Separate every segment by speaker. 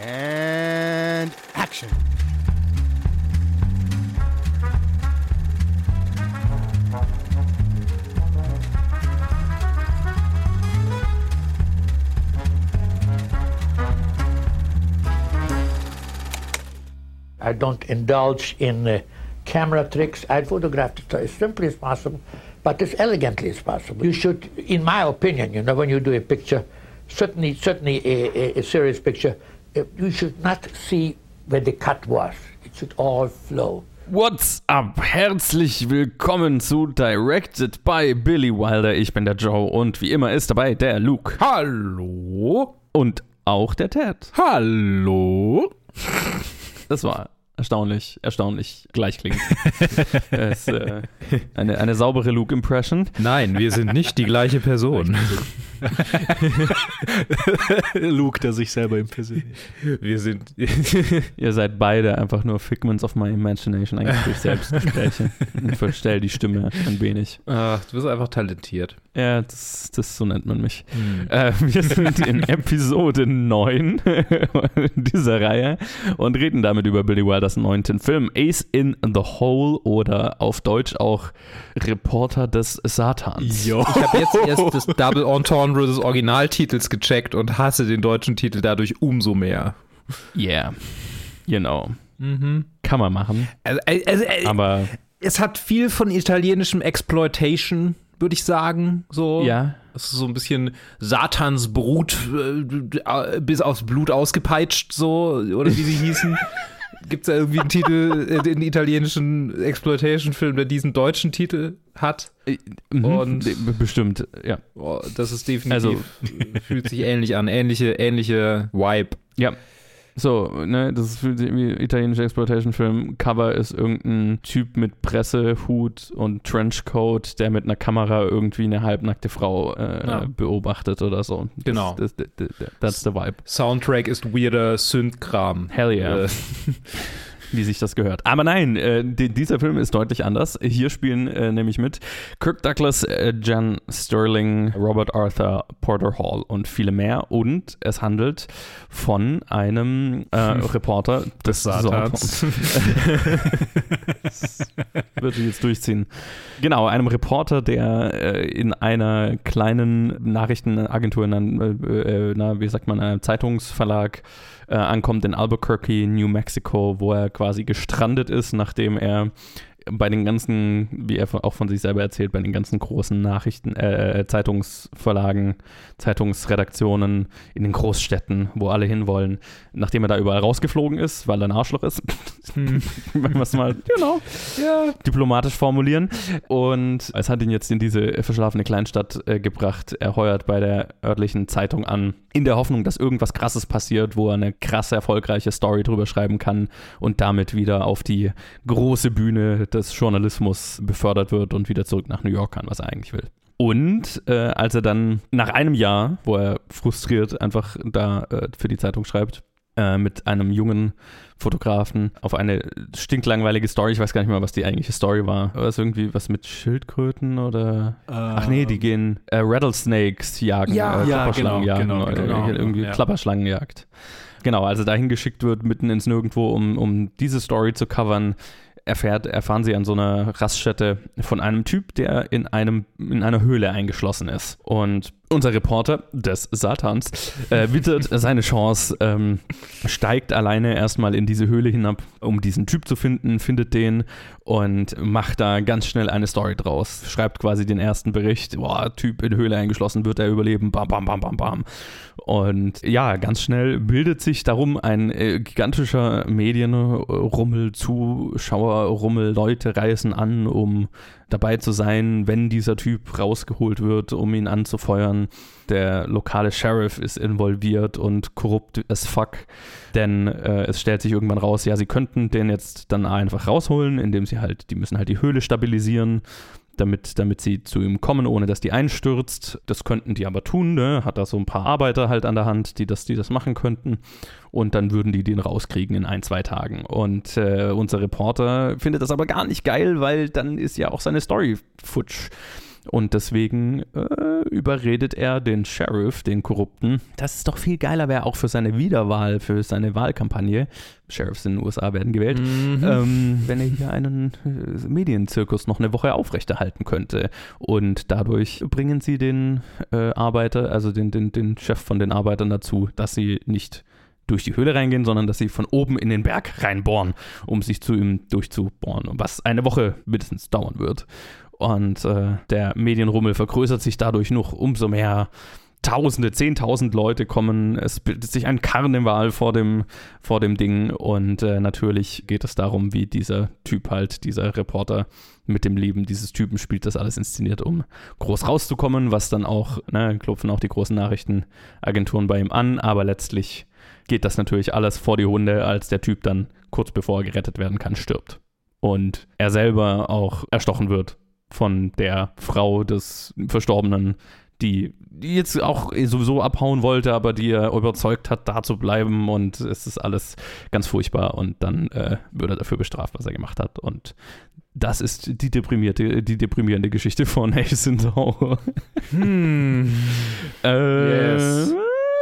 Speaker 1: And action.
Speaker 2: I don't indulge in uh, camera tricks. I photograph it as simply as possible, but as elegantly as possible. You should, in my opinion, you know, when you do a picture, certainly, certainly a, a, a serious picture, you should not see where the cut was. It should all flow.
Speaker 3: What's up? Herzlich willkommen zu Directed by Billy Wilder. Ich bin der Joe und wie immer ist dabei der Luke.
Speaker 4: Hallo?
Speaker 3: Und auch der Ted.
Speaker 4: Hallo?
Speaker 3: Das war erstaunlich, erstaunlich gleichklingend. es, äh, eine, eine saubere Luke-Impression.
Speaker 4: Nein, wir sind nicht die gleiche Person.
Speaker 5: Luke, der sich selber impersoniert.
Speaker 4: Wir sind.
Speaker 3: Ihr seid beide einfach nur Figments of my imagination, eigentlich durch Selbstgespräche. Ich verstell die Stimme ein wenig.
Speaker 4: Ach, du bist einfach talentiert.
Speaker 3: Ja, das, das so nennt man mich. Äh, wir sind in Episode 9 dieser Reihe und reden damit über Billy Wilders neunten Film Ace in the Hole oder auf Deutsch auch Reporter des Satans.
Speaker 5: Jo.
Speaker 4: Ich habe jetzt erst das Double Entendre des Originaltitels gecheckt und hasse den deutschen Titel dadurch umso mehr.
Speaker 3: Yeah, genau. Kann man machen,
Speaker 4: Also, also, äh,
Speaker 3: aber
Speaker 4: es hat viel von italienischem Exploitation, würde ich sagen. So.
Speaker 3: ja,
Speaker 4: Es ist so ein bisschen Satans Brut äh, bis aufs Blut ausgepeitscht, so, oder wie sie hießen. Gibt es da irgendwie einen Titel, äh, den italienischen Exploitation-Film, der diesen deutschen Titel hat?
Speaker 3: mhm,
Speaker 4: Und-
Speaker 3: bestimmt, ja.
Speaker 4: Oh, das ist definitiv,
Speaker 3: Also-
Speaker 4: fühlt sich ähnlich an. Ähnliche, ähnliche Vibe.
Speaker 3: Ja. So, ne, das ist fühlt sich wie italienischer Exploitation-Film. Cover ist irgendein Typ mit Pressehut und Trenchcoat, der mit einer Kamera irgendwie eine halbnackte Frau äh,
Speaker 4: Ja.
Speaker 3: beobachtet oder so. Das,
Speaker 4: Genau.
Speaker 3: Das, das, das, that's the vibe.
Speaker 4: Soundtrack ist weirder Synth-Kram.
Speaker 3: Hell yeah. Wie sich das gehört. Aber nein, äh, di- dieser Film ist deutlich anders. Hier spielen äh, nämlich mit Kirk Douglas, äh, Jan Sterling, Robert Arthur, Porter Hall und viele mehr. Und es handelt von einem äh, Reporter des
Speaker 4: Satans.
Speaker 3: Das wird sich jetzt durchziehen. Genau, einem Reporter, der äh, in einer kleinen Nachrichtenagentur, in einem, äh, na, wie sagt man, einem Zeitungsverlag äh, ankommt in Albuquerque, New Mexico, wo er quasi gestrandet ist, nachdem er bei den ganzen, wie er auch von sich selber erzählt, bei den ganzen großen Nachrichten, äh, Zeitungsverlagen, Zeitungsredaktionen in den Großstädten, wo alle hinwollen, nachdem er da überall rausgeflogen ist, weil er ein Arschloch ist, wenn wir es mal genau, diplomatisch formulieren. Und es hat ihn jetzt in diese verschlafene Kleinstadt äh, gebracht. Er heuert bei der örtlichen Zeitung an, in der Hoffnung, dass irgendwas Krasses passiert, wo er eine krasse, erfolgreiche Story drüber schreiben kann und damit wieder auf die große Bühne des Journalismus befördert wird und wieder zurück nach New York kann, was er eigentlich will. Und äh, als er dann nach einem Jahr, wo er frustriert einfach da äh, für die Zeitung schreibt, äh, mit einem jungen Fotografen auf eine stinklangweilige Story, ich weiß gar nicht mehr, was die eigentliche Story war. War es irgendwie was mit Schildkröten oder? Ach nee, die gehen äh, Rattlesnakes jagen,
Speaker 4: Ja,
Speaker 3: äh,
Speaker 5: ja,
Speaker 3: Klapperschlangen
Speaker 5: genau,
Speaker 3: jagen,
Speaker 5: genau, genau,
Speaker 3: irgendwie
Speaker 5: ja.
Speaker 3: Klapperschlangenjagd. Genau, also dahin geschickt wird, mitten ins Nirgendwo, um, um diese Story zu covern, erfährt, erfahren sie an so einer Raststätte von einem Typ, der in einem in einer Höhle eingeschlossen ist. Und unser Reporter des Satans äh, wittert seine Chance, ähm, steigt alleine erstmal in diese Höhle hinab, um diesen Typ zu finden, findet den und macht da ganz schnell eine Story draus. Schreibt quasi den ersten Bericht, boah, Typ in Höhle eingeschlossen, wird er überleben, bam, bam, bam, bam, bam. Und ja, ganz schnell bildet sich darum ein äh, gigantischer Medienrummel, Zuschauerrummel, Leute reisen an, um dabei zu sein, wenn dieser Typ rausgeholt wird, um ihn anzufeuern. Der lokale Sheriff ist involviert und korrupt as fuck, denn äh, es stellt sich irgendwann raus, ja, sie könnten den jetzt dann einfach rausholen, indem sie halt, die müssen halt die Höhle stabilisieren damit, damit sie zu ihm kommen, ohne dass die einstürzt. Das könnten die aber tun, ne? Hat da so ein paar Arbeiter halt an der Hand, die das, die das machen könnten. Und dann würden die den rauskriegen in ein, zwei Tagen. Und äh, unser Reporter findet das aber gar nicht geil, weil dann ist ja auch seine Story futsch. Und deswegen äh, überredet er den Sheriff, den Korrupten, dass es doch viel geiler wäre, auch für seine Wiederwahl, für seine Wahlkampagne. Sheriffs in den USA werden gewählt, ähm, wenn er hier einen äh, Medienzirkus noch eine Woche aufrechterhalten könnte. Und dadurch bringen sie den äh, Arbeiter, also den, den, den Chef von den Arbeitern dazu, dass sie nicht durch die Höhle reingehen, sondern dass sie von oben in den Berg reinbohren, um sich zu ihm durchzubohren, was eine Woche mindestens dauern wird. Und äh, der Medienrummel vergrößert sich dadurch noch umso mehr. Tausende, zehntausend Leute kommen, es bildet sich ein Karneval vor dem, vor dem Ding und äh, natürlich geht es darum, wie dieser Typ halt, dieser Reporter mit dem Leben dieses Typen spielt, das alles inszeniert, um groß rauszukommen, was dann auch, ne, klopfen auch die großen Nachrichtenagenturen bei ihm an, aber letztlich geht das natürlich alles vor die Hunde, als der Typ dann kurz bevor er gerettet werden kann, stirbt. Und er selber auch erstochen wird von der Frau des Verstorbenen, die, jetzt auch sowieso abhauen wollte, aber die er überzeugt hat, da zu bleiben. Und es ist alles ganz furchtbar. Und dann äh, wird er dafür bestraft, was er gemacht hat. Und das ist die deprimierte, die deprimierende Geschichte von Ace in Tower.
Speaker 4: Hm.
Speaker 3: Äh,
Speaker 4: Yes.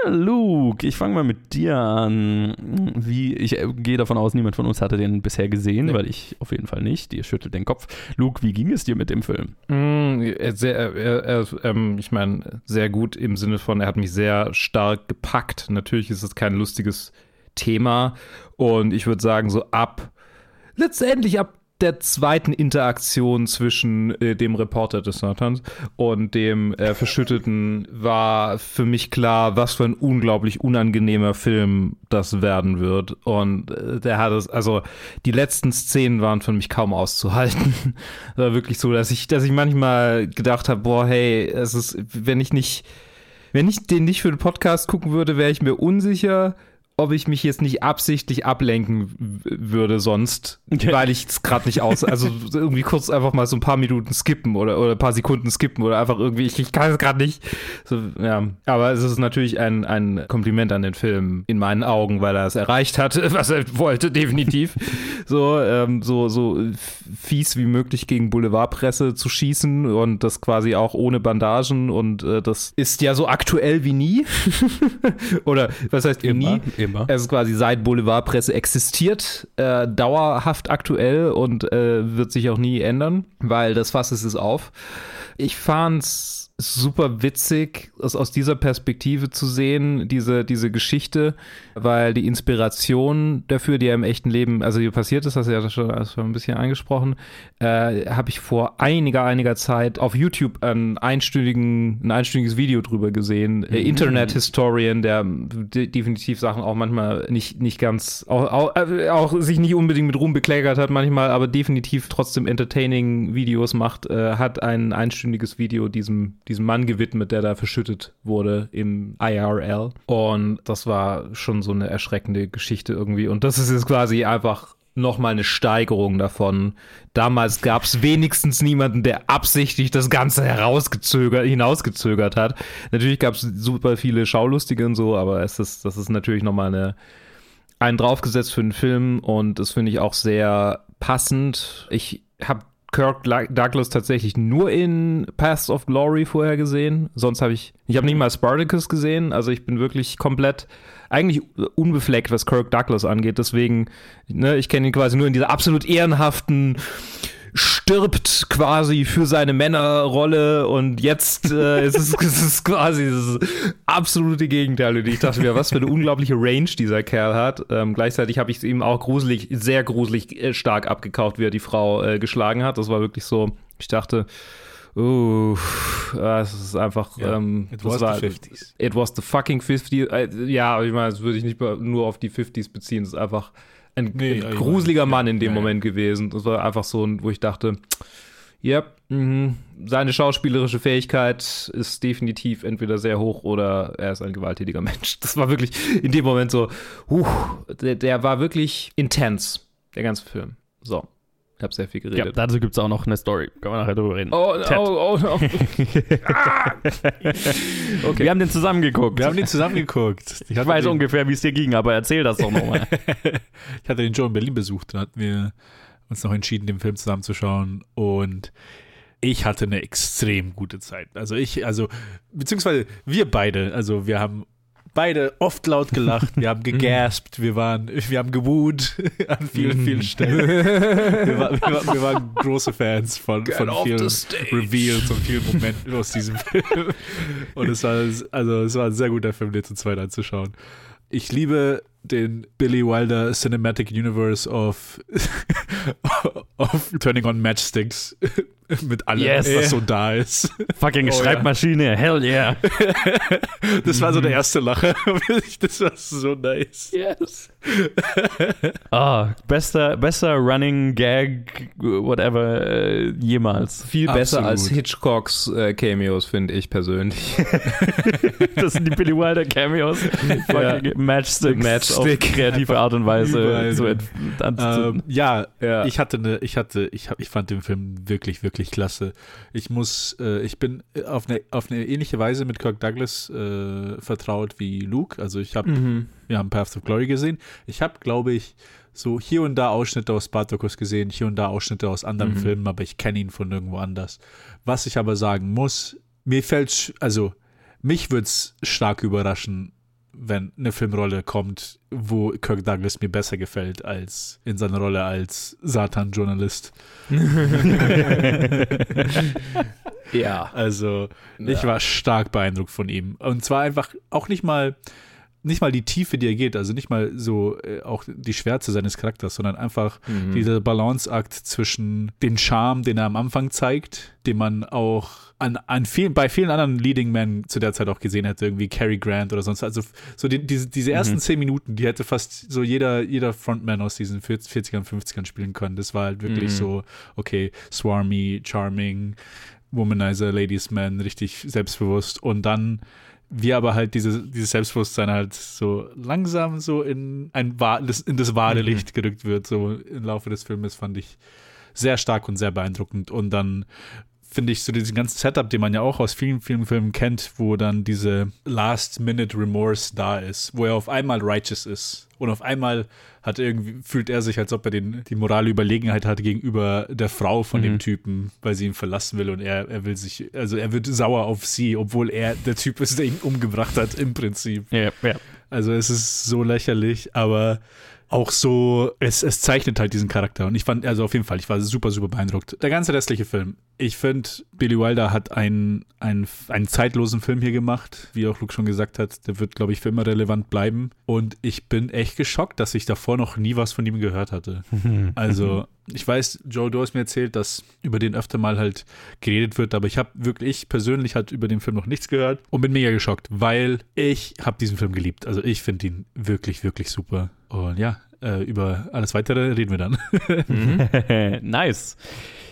Speaker 3: Luke, ich fange mal mit dir an. Wie, ich äh, gehe davon aus, niemand von uns hatte den bisher gesehen,
Speaker 4: Nee.
Speaker 3: weil ich auf jeden Fall nicht. Dir schüttelt den Kopf. Luke, wie ging es dir mit dem Film?
Speaker 4: Mm, er- Sehr, er, er, ähm, ich meine, sehr gut im Sinne von, er hat mich sehr stark gepackt. Natürlich ist es kein lustiges Thema. Und ich würde sagen, so ab, letztendlich ab der zweiten Interaktion zwischen äh, dem Reporter des Satans und dem äh, Verschütteten war für mich klar, was für ein unglaublich unangenehmer Film das werden wird. Und äh, der hat es, also die letzten Szenen waren für mich kaum auszuhalten. War wirklich so, dass ich, dass ich manchmal gedacht habe, boah, hey, es ist, wenn ich nicht, wenn ich den nicht für den Podcast gucken würde, wäre ich mir unsicher, ob ich mich jetzt nicht absichtlich ablenken würde sonst, weil ich es gerade nicht aus, also irgendwie kurz einfach mal so ein paar Minuten skippen oder, oder ein paar Sekunden skippen oder einfach irgendwie, ich, ich kann es gerade nicht. So, ja. Aber es ist natürlich ein, ein Kompliment an den Film in meinen Augen, weil er es erreicht hat, was er wollte, definitiv. so, ähm, so, so fies wie möglich gegen Boulevardpresse zu schießen und das quasi auch ohne Bandagen und äh, das ist ja so aktuell wie nie. oder was heißt wie nie?
Speaker 3: Immer.
Speaker 4: Es ist quasi seit Boulevardpresse existiert, äh, dauerhaft aktuell und äh, wird sich auch nie ändern, weil das Fass ist es auf. Ich fand's super witzig, es aus dieser Perspektive zu sehen, diese, diese Geschichte, weil die Inspiration dafür, die ja im echten Leben, also hier passiert ist, hast du ja schon, schon ein bisschen angesprochen, äh, habe ich vor einiger, einiger Zeit auf YouTube ein, einstündigen, ein einstündiges Video drüber gesehen. Äh, Internet Historian, der de definitiv Sachen auch manchmal nicht, nicht ganz, auch, auch, äh, auch sich nicht unbedingt mit Ruhm bekleckert hat manchmal, aber definitiv trotzdem entertaining Videos macht, äh, hat ein einstündiges Video diesem, diesem Mann gewidmet, der da verschüttet wurde im IRL. Und das war schon so eine erschreckende Geschichte irgendwie. Und das ist jetzt quasi einfach nochmal eine Steigerung davon. Damals gab es wenigstens niemanden, der absichtlich das Ganze herausgezögert, hinausgezögert hat. Natürlich gab es super viele Schaulustige und so, aber es ist, das ist natürlich nochmal eine, einen draufgesetzt für den Film und das finde ich auch sehr passend. Ich habe Kirk La- Douglas tatsächlich nur in Paths of Glory vorher gesehen. Sonst habe ich, ich habe nicht mal Spartacus gesehen. Also ich bin wirklich komplett, eigentlich unbefleckt, was Kirk Douglas angeht. Deswegen, ne, ich kenne ihn quasi nur in dieser absolut ehrenhaften stirbt quasi für seine Männerrolle und jetzt äh, ist es, es ist quasi das absolute Gegenteil. Und ich dachte mir, was für eine unglaubliche Range dieser Kerl hat. Ähm, gleichzeitig habe ich es ihm auch gruselig, sehr gruselig äh, stark abgekauft, wie er die Frau äh, geschlagen hat. Das war wirklich so, ich dachte, uh, das ist einfach,
Speaker 5: Ja,
Speaker 4: ähm,
Speaker 5: it was
Speaker 4: war,
Speaker 5: the 50s.
Speaker 4: It was the fucking 50s. Äh, ja, ich meine, das würde ich nicht nur auf die 50s beziehen. Das ist einfach ein,
Speaker 5: Nee, ja,
Speaker 4: gruseliger Mann
Speaker 5: ja,
Speaker 4: in dem
Speaker 5: ja, ja.
Speaker 4: Moment gewesen. Das war einfach so, wo ich dachte, ja, mhm, seine schauspielerische Fähigkeit ist definitiv entweder sehr hoch oder er ist ein gewalttätiger Mensch. Das war wirklich in dem Moment so, huh, der, der war wirklich intens, der ganze Film. So, ich habe sehr viel
Speaker 3: Ja,
Speaker 4: geredet.
Speaker 3: dazu gibt es auch noch eine Story. Können wir nachher drüber reden.
Speaker 4: Oh,
Speaker 3: Ted.
Speaker 4: oh, oh, oh.
Speaker 3: Wir haben den zusammen geguckt.
Speaker 5: Wir haben den zusammen geguckt.
Speaker 3: ich weiß
Speaker 5: den,
Speaker 3: ungefähr, wie es dir ging, aber erzähl das doch nochmal.
Speaker 5: ich hatte den Joe in Berlin besucht. Da hatten wir uns noch entschieden, den Film zusammenzuschauen. Und ich hatte eine extrem gute Zeit. Also ich, also, beziehungsweise wir beide, also wir haben beide oft laut gelacht, wir haben gegaspt, wir waren, wir haben gewoot an vielen, vielen Stellen. Wir, war, wir, war, wir waren große Fans von, von vielen Reveals und vielen Momenten aus diesem Film. Und es war, also es war ein sehr guter Film, den zu zweit anzuschauen. Ich liebe den Billy Wilder Cinematic Universe of, of Turning on Matchsticks mit allem,
Speaker 3: Yes.
Speaker 5: was so da ist.
Speaker 3: Fucking
Speaker 5: Oh, ja.
Speaker 3: Schreibmaschine, hell yeah.
Speaker 5: Das war so der erste Lacher. Das war so nice.
Speaker 3: Yes. Ah, bester, bester Running Gag, whatever, äh, jemals.
Speaker 4: Viel besser
Speaker 5: Absolut.
Speaker 4: als Hitchcocks äh, Cameos, finde ich persönlich.
Speaker 3: Das sind die Billy Wilder Cameos. Fucking Matchsticks
Speaker 4: Matchstick.
Speaker 3: auf kreative Art und Weise an-
Speaker 5: Ähm, ja,
Speaker 4: Ja.
Speaker 5: ich hatte eine, ich hatte, ich hab, ich fand den Film wirklich, wirklich klasse. Ich muss, äh, ich bin auf eine, auf eine ähnliche Weise mit Kirk Douglas äh, vertraut wie Luke. Also ich habe,
Speaker 4: Mhm.
Speaker 5: wir haben Path of Glory gesehen. Ich habe, glaube ich, so hier und da Ausschnitte aus Spartacus gesehen, hier und da Ausschnitte aus anderen
Speaker 4: Mhm.
Speaker 5: Filmen, aber ich kenne ihn von irgendwo anders. Was ich aber sagen muss, mir fällt, also mich würde es stark überraschen, wenn eine Filmrolle kommt, wo Kirk Douglas mir besser gefällt als in seiner Rolle als Satan-Journalist.
Speaker 4: Ja.
Speaker 5: Also ich war stark beeindruckt von ihm. Und zwar einfach auch nicht mal nicht mal die Tiefe, die er geht, also nicht mal so äh, auch die Schwärze seines Charakters, sondern einfach
Speaker 4: Mhm.
Speaker 5: dieser Balanceakt zwischen den Charme, den er am Anfang zeigt, den man auch an, an vielen, bei vielen anderen Leading Men zu der Zeit auch gesehen hätte, irgendwie Cary Grant oder sonst. Also so die, diese, diese ersten
Speaker 3: Mhm.
Speaker 5: zehn Minuten, die hätte fast so jeder, jeder Frontman aus diesen 40ern, 50ern spielen können. Das war halt wirklich
Speaker 4: Mhm.
Speaker 5: so, okay, swarmy, charming, Womanizer, Ladies Man, richtig selbstbewusst. Und dann wir aber halt diese, dieses Selbstbewusstsein halt so langsam so in ein in das wahre
Speaker 3: Mhm.
Speaker 5: Licht gerückt wird, so im Laufe des Filmes fand ich sehr stark und sehr beeindruckend. Und dann finde ich so diesen ganzen Setup, den man ja auch aus vielen, vielen Filmen kennt, wo dann diese Last-Minute-Remorse da ist, wo er auf einmal righteous ist und auf einmal hat irgendwie, fühlt er sich, als ob er den, die morale Überlegenheit hat gegenüber der Frau von
Speaker 3: Mhm.
Speaker 5: dem Typen, weil sie ihn verlassen will und er, er will sich, also er wird sauer auf sie, obwohl er der Typ ist, der ihn umgebracht hat, im Prinzip.
Speaker 3: Ja, ja.
Speaker 5: Also es ist so lächerlich, aber auch so, es, es zeichnet halt diesen Charakter. Und ich fand, also auf jeden Fall, ich war super, super beeindruckt. Der ganze restliche Film. Ich finde, Billy Wilder hat einen, einen, einen zeitlosen Film hier gemacht, wie auch Luke schon gesagt hat. Der wird, glaube ich, für immer relevant bleiben. Und ich bin echt geschockt, dass ich davor noch nie was von ihm gehört hatte. Also, ich weiß, Joe, du hast mir erzählt, dass über den öfter mal halt geredet wird, aber ich habe wirklich, ich persönlich halt über den Film noch nichts gehört und bin mega geschockt, weil ich habe diesen Film geliebt. Also ich finde ihn wirklich, wirklich super. Und ja, äh, über alles Weitere reden wir dann.
Speaker 3: nice.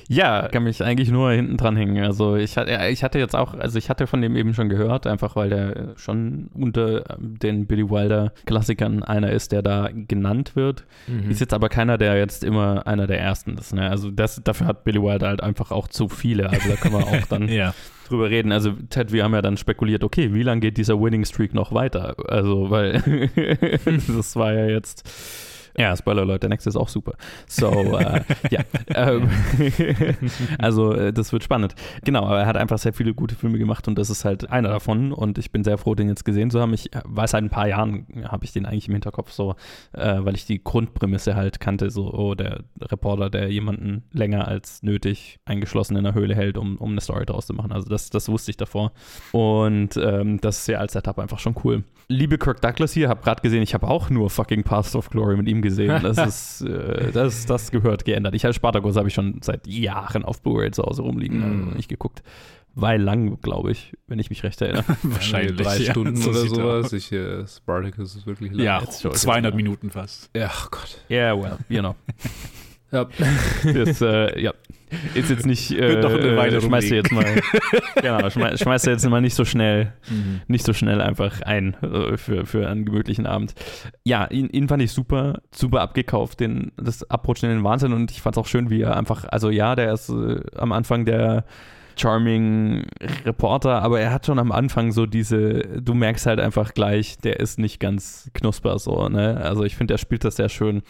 Speaker 3: Ja, kann mich eigentlich nur hinten dran hängen. Also ich hatte, ich hatte jetzt auch, also ich hatte von dem eben schon gehört, einfach weil der schon unter ähm, den Billy Wilder Klassikern einer ist, der da genannt wird.
Speaker 4: Mhm.
Speaker 3: Ist jetzt aber keiner, der jetzt immer einer der ersten ist. Ne? Also das, dafür hat Billy Wilder halt einfach auch zu viele. Also da können wir auch dann
Speaker 5: ja.
Speaker 3: Drüber reden. Also Ted, wir haben ja dann spekuliert, okay, wie lange geht dieser Winning Streak noch weiter? Also, weil das war ja jetzt. Ja, Spoiler Alert, der nächste ist auch super. So, äh, ja. Ähm, also, äh, das wird spannend. Genau, aber er hat einfach sehr viele gute Filme gemacht und das ist halt einer davon und ich bin sehr froh, den jetzt gesehen zu haben. Ich äh, weiß seit ein paar Jahren, habe ich den eigentlich im Hinterkopf so, äh, weil ich die Grundprämisse halt kannte, so, oh, der Reporter, der jemanden länger als nötig eingeschlossen in einer Höhle hält, um, um eine Story draus zu machen. Also, das, das wusste ich davor. Und ähm, das ist ja als Setup einfach schon cool. Liebe Kirk Douglas hier, habe gerade gesehen, ich habe auch nur fucking Path of Glory mit ihm gesehen. Das ist, äh, das, das gehört geändert. Ich als Spartacus habe ich schon seit Jahren auf Blu-ray zu Hause rumliegen,
Speaker 4: Mm.
Speaker 3: also nicht geguckt. Weil lang, glaube ich, wenn ich mich recht erinnere.
Speaker 5: Wahrscheinlich.
Speaker 4: Drei
Speaker 5: ja.
Speaker 4: Stunden
Speaker 5: So
Speaker 4: oder
Speaker 5: er
Speaker 4: sowas. Ich, äh, Spartacus ist wirklich lang.
Speaker 5: Ja,
Speaker 3: Jetzt schau ich
Speaker 5: 200
Speaker 3: jetzt mal.
Speaker 5: Minuten fast.
Speaker 4: Ja, ach Gott.
Speaker 3: Yeah, well, you know.
Speaker 4: Ja.
Speaker 3: Das, äh, ja. Ist jetzt nicht, äh,
Speaker 5: Wird noch eine Weile
Speaker 3: schmeißt du jetzt mal, genau, schmeiß, schmeißt du jetzt mal nicht so schnell
Speaker 4: Mhm.
Speaker 3: nicht so schnell einfach ein äh, für, für einen gemütlichen Abend. Ja, ihn, ihn fand ich super, super abgekauft, den, das Abrutschen in den Wahnsinn und ich fand es auch schön, wie er einfach, also ja, der ist äh, am Anfang der charming Reporter, aber er hat schon am Anfang so diese, du merkst halt einfach gleich, der ist nicht ganz knusper so, ne? Also ich finde, er spielt das sehr schön,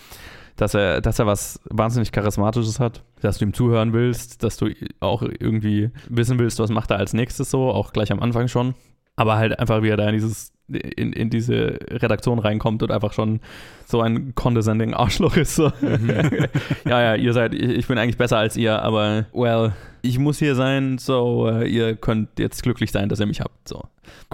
Speaker 3: dass er, dass er was wahnsinnig Charismatisches hat, dass du ihm zuhören willst, dass du auch irgendwie wissen willst, was macht er als nächstes so, auch gleich am Anfang schon. Aber halt einfach, wie er da in dieses in, in diese Redaktion reinkommt und einfach schon so ein condescending Arschloch ist. So. Mhm. ja, ja, ihr seid, ich, ich, bin eigentlich besser als ihr, aber well, ich muss hier sein, so uh, ihr könnt jetzt glücklich sein, dass ihr mich habt. So,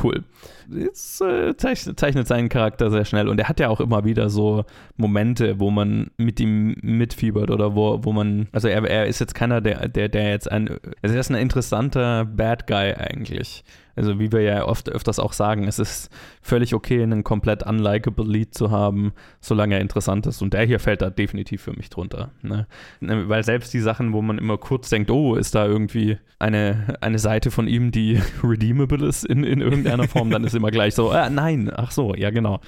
Speaker 3: cool. Jetzt äh, zeichnet, zeichnet seinen Charakter sehr schnell und er hat ja auch immer wieder so Momente, wo man mit ihm mitfiebert oder wo, wo man, also er, er ist jetzt keiner, der, der, der jetzt ein, er ist ein interessanter Bad Guy eigentlich. Also wie wir ja oft öfters auch sagen, es ist völlig okay, einen komplett unlikable Lead zu haben, solange er interessant ist. Und der hier fällt da definitiv für mich drunter. Ne? Weil selbst die Sachen, wo man immer kurz denkt, oh, ist da irgendwie eine, eine Seite von ihm, die redeemable ist in, in irgendeiner Form, dann ist immer gleich so, ah, nein, ach so, ja genau.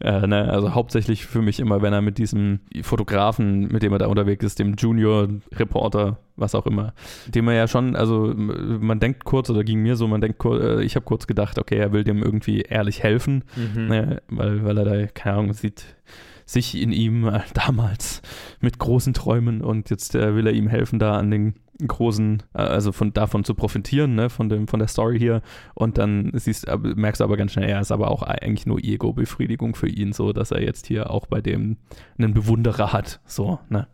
Speaker 3: Äh, ne? Also hauptsächlich für mich immer, wenn er mit diesem Fotografen, mit dem er da unterwegs ist, dem Junior-Reporter, was auch immer, dem er ja schon, also man denkt kurz, oder ging mir so, man denkt, äh, ich habe kurz gedacht, okay, er will dem irgendwie ehrlich helfen, mhm. ne? weil, weil er da, keine Ahnung, sieht sich in ihm äh, damals mit großen Träumen und jetzt äh, will er ihm helfen, da an den großen, äh, also von davon zu profitieren, ne, von dem, von der Story hier. Und dann siehst, merkst du aber ganz schnell, er ist aber auch eigentlich nur Ego-Befriedigung für ihn, so dass er jetzt hier auch bei dem einen Bewunderer hat, so, ne.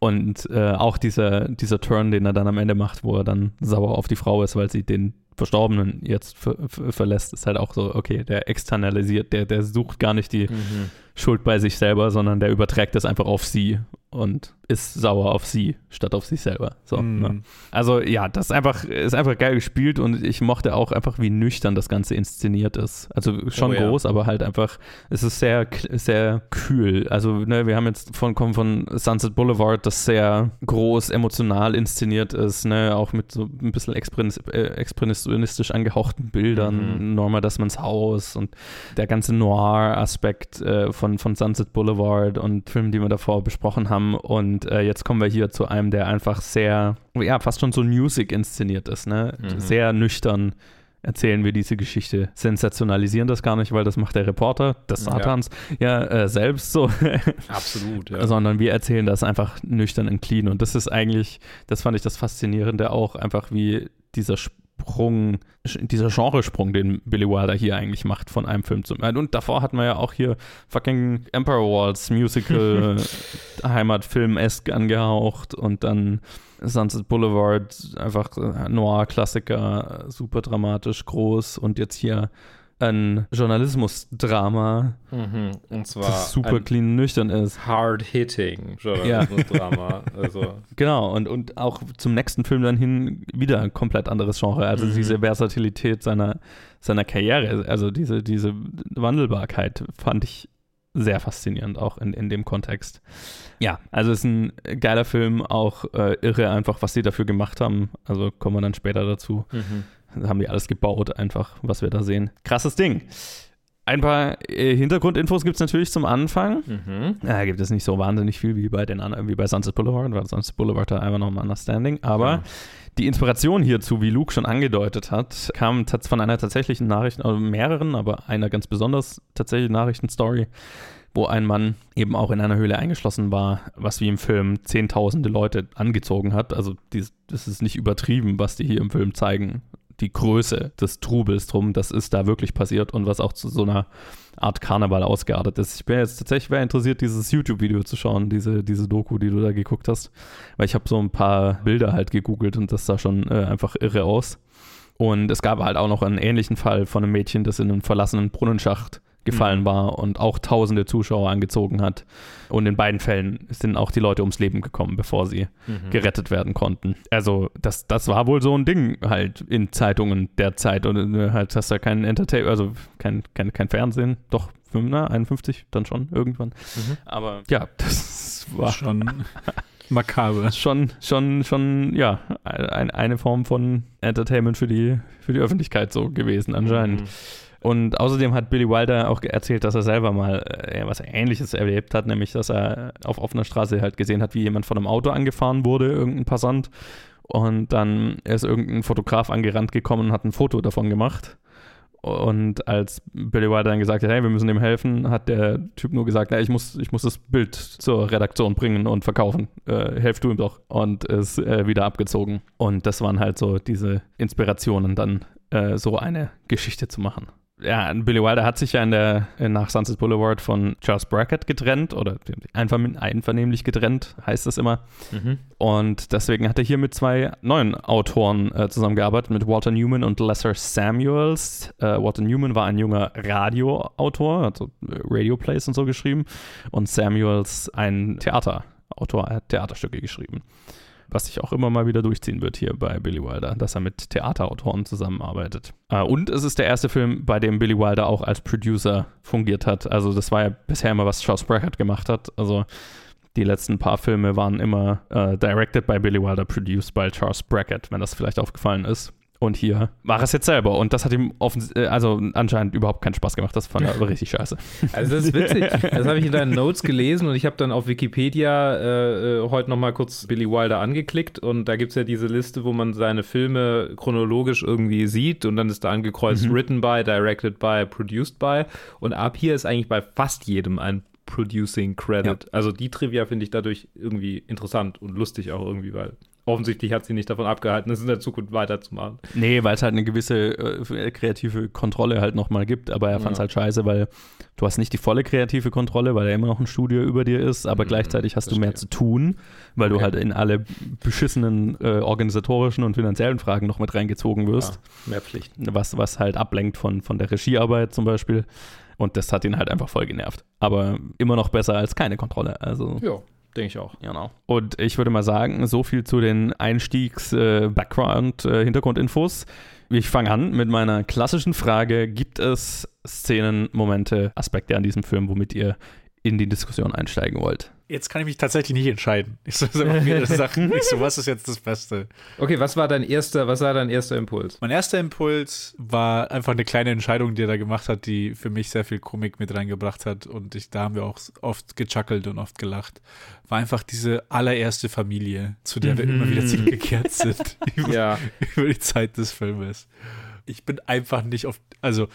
Speaker 3: Und äh, auch dieser, dieser Turn, den er dann am Ende macht, wo er dann sauer auf die Frau ist, weil sie den Verstorbenen jetzt ver verlässt, ist halt auch so, okay, der externalisiert, der, der sucht gar nicht die mhm. Schuld bei sich selber, sondern der überträgt das einfach auf sie und ist sauer auf sie statt auf sich selber. So, mm. ne? Also ja, das ist einfach, ist einfach geil gespielt und ich mochte auch einfach, wie nüchtern das Ganze inszeniert ist. Also schon oh, groß, ja. aber halt einfach, es ist sehr, sehr kühl. Also ne, wir haben jetzt von, kommen von Sunset Boulevard, das sehr groß, emotional inszeniert ist, ne, auch mit so ein bisschen äh, expressionistisch angehauchten Bildern, mhm. Norma Desmonds Haus und der ganze Noir-Aspekt äh, von, von Sunset Boulevard und Filmen, die wir davor besprochen haben und und äh, jetzt kommen wir hier zu einem, der einfach sehr, ja, fast schon so Music inszeniert ist, ne? Mhm. Sehr nüchtern erzählen wir diese Geschichte, sensationalisieren das gar nicht, weil das macht der Reporter des Satans ja, ja äh, selbst so.
Speaker 4: Absolut, ja.
Speaker 3: Sondern wir erzählen das einfach nüchtern und clean. Und das ist eigentlich, das fand ich das Faszinierende auch, einfach wie dieser Sprung, dieser Genresprung, den Billy Wilder hier eigentlich macht von einem Film zum anderen. Und davor hatten wir ja auch hier fucking Emperor Waltz Musical Heimatfilm-esque angehaucht und dann Sunset Boulevard, einfach Noir-Klassiker, super dramatisch, groß und jetzt hier ein Journalismusdrama,
Speaker 4: mhm. und zwar
Speaker 3: das super clean nüchtern ist.
Speaker 4: Hard-hitting Journalismusdrama. Ja. also.
Speaker 3: Genau, und, und auch zum nächsten Film dann hin wieder ein komplett anderes Genre. Also mhm. diese Versatilität seiner, seiner Karriere, also diese, diese Wandelbarkeit fand ich sehr faszinierend, auch in, in dem Kontext. Ja, also es ist ein geiler Film, auch äh, irre einfach, was sie dafür gemacht haben. Also kommen wir dann später dazu. Mhm haben die alles gebaut, einfach, was wir da sehen. Krasses Ding. Ein paar äh, Hintergrundinfos gibt es natürlich zum Anfang. Mhm. Da gibt es nicht so wahnsinnig viel wie bei den wie bei Sunset Boulevard, weil Sunset Boulevard da einfach noch ein Understanding. Aber ja. die Inspiration hierzu, wie Luke schon angedeutet hat, kam von einer tatsächlichen Nachricht, also mehreren, aber einer ganz besonders tatsächlichen Nachrichtenstory, wo ein Mann eben auch in einer Höhle eingeschlossen war, was wie im Film zehntausende Leute angezogen hat. Also dies, das ist nicht übertrieben, was die hier im Film zeigen die Größe des Trubels drum, das ist da wirklich passiert und was auch zu so einer Art Karneval ausgeartet ist. Ich bin jetzt tatsächlich sehr interessiert, dieses YouTube-Video zu schauen, diese, diese Doku, die du da geguckt hast, weil ich habe so ein paar Bilder halt gegoogelt und das sah schon äh, einfach irre aus. Und es gab halt auch noch einen ähnlichen Fall von einem Mädchen, das in einem verlassenen Brunnenschacht gefallen mhm. war und auch tausende Zuschauer angezogen hat. Und in beiden Fällen sind auch die Leute ums Leben gekommen, bevor sie mhm. gerettet werden konnten. Also das, das war wohl so ein Ding halt in Zeitungen der Zeit und äh, halt hast du kein Entertainment, also kein, kein, kein Fernsehen, doch, na, 51 dann schon irgendwann. Mhm. Aber ja, das war
Speaker 5: schon makaber.
Speaker 3: Schon, schon, schon, ja, ein, eine Form von Entertainment für die, für die Öffentlichkeit so gewesen anscheinend. Und außerdem hat Billy Wilder auch erzählt, dass er selber mal äh, was Ähnliches erlebt hat, nämlich dass er auf offener Straße halt gesehen hat, wie jemand von einem Auto angefahren wurde, irgendein Passant. Und dann ist irgendein Fotograf angerannt gekommen und hat ein Foto davon gemacht. Und als Billy Wilder dann gesagt hat, hey, wir müssen ihm helfen, hat der Typ nur gesagt, ich muss, ich muss das Bild zur Redaktion bringen und verkaufen. Äh, helf du ihm doch. Und ist äh, wieder abgezogen. Und das waren halt so diese Inspirationen, dann äh, so eine Geschichte zu machen ja, Billy Wilder hat sich ja in der, nach Sunset Boulevard von Charles Brackett getrennt oder einvernehmlich getrennt, heißt das immer. Mhm. Und deswegen hat er hier mit zwei neuen Autoren äh, zusammengearbeitet, mit Walter Newman und Lesser Samuels. Äh, Walter Newman war ein junger Radioautor, hat so äh, Radio Plays und so geschrieben, und Samuels ein Theaterautor, er hat Theaterstücke geschrieben was sich auch immer mal wieder durchziehen wird hier bei Billy Wilder, dass er mit Theaterautoren zusammenarbeitet. Äh, und es ist der erste Film, bei dem Billy Wilder auch als Producer fungiert hat. Also das war ja bisher immer, was Charles Brackett gemacht hat. Also die letzten paar Filme waren immer äh, directed by Billy Wilder, produced by Charles Brackett, wenn das vielleicht aufgefallen ist. Und hier war es jetzt selber. Und das hat ihm äh, also anscheinend überhaupt keinen Spaß gemacht. Das fand er aber richtig scheiße.
Speaker 4: Also das ist witzig. Das habe ich in deinen Notes gelesen und ich habe dann auf Wikipedia äh, äh heute nochmal kurz Billy Wilder angeklickt und da gibt es ja diese Liste, wo man seine Filme chronologisch irgendwie sieht und dann ist da angekreuzt mhm. written by, directed by, produced by und ab hier ist eigentlich bei fast jedem ein Producing Credit. Ja. Also die Trivia finde ich dadurch irgendwie interessant und lustig auch irgendwie, weil offensichtlich hat sie nicht davon abgehalten, es in der Zukunft weiterzumachen.
Speaker 3: Nee, weil es halt eine gewisse äh, kreative Kontrolle halt nochmal gibt, aber er fand es ja. halt scheiße, weil du hast nicht die volle kreative Kontrolle, weil er immer noch ein Studio über dir ist, aber mhm, gleichzeitig hast verstehe. du mehr zu tun, weil okay. du halt in alle beschissenen äh, organisatorischen und finanziellen Fragen noch mit reingezogen wirst.
Speaker 4: Ja, mehr Pflichten.
Speaker 3: Was, was halt ablenkt von, von der Regiearbeit zum Beispiel. Und das hat ihn halt einfach voll genervt. Aber immer noch besser als keine Kontrolle. Also.
Speaker 4: Ja. Denke ich auch.
Speaker 3: Genau. Und ich würde mal sagen, so viel zu den Einstiegs-Background-Hintergrundinfos. Äh, ich fange an mit meiner klassischen Frage: Gibt es Szenen, Momente, Aspekte an diesem Film, womit ihr in die Diskussion einsteigen wollt?
Speaker 5: Jetzt kann ich mich tatsächlich nicht entscheiden. Ich so, Sachen. Ich so, was ist jetzt das Beste?
Speaker 4: Okay, was war dein erster, was war dein erster Impuls?
Speaker 5: Mein erster Impuls war einfach eine kleine Entscheidung, die er da gemacht hat, die für mich sehr viel Komik mit reingebracht hat. Und ich, da haben wir auch oft gechuckelt und oft gelacht. War einfach diese allererste Familie, zu der wir immer wieder mhm. zurückgekehrt sind. über, ja. über die Zeit des Filmes. Ich bin einfach nicht auf, also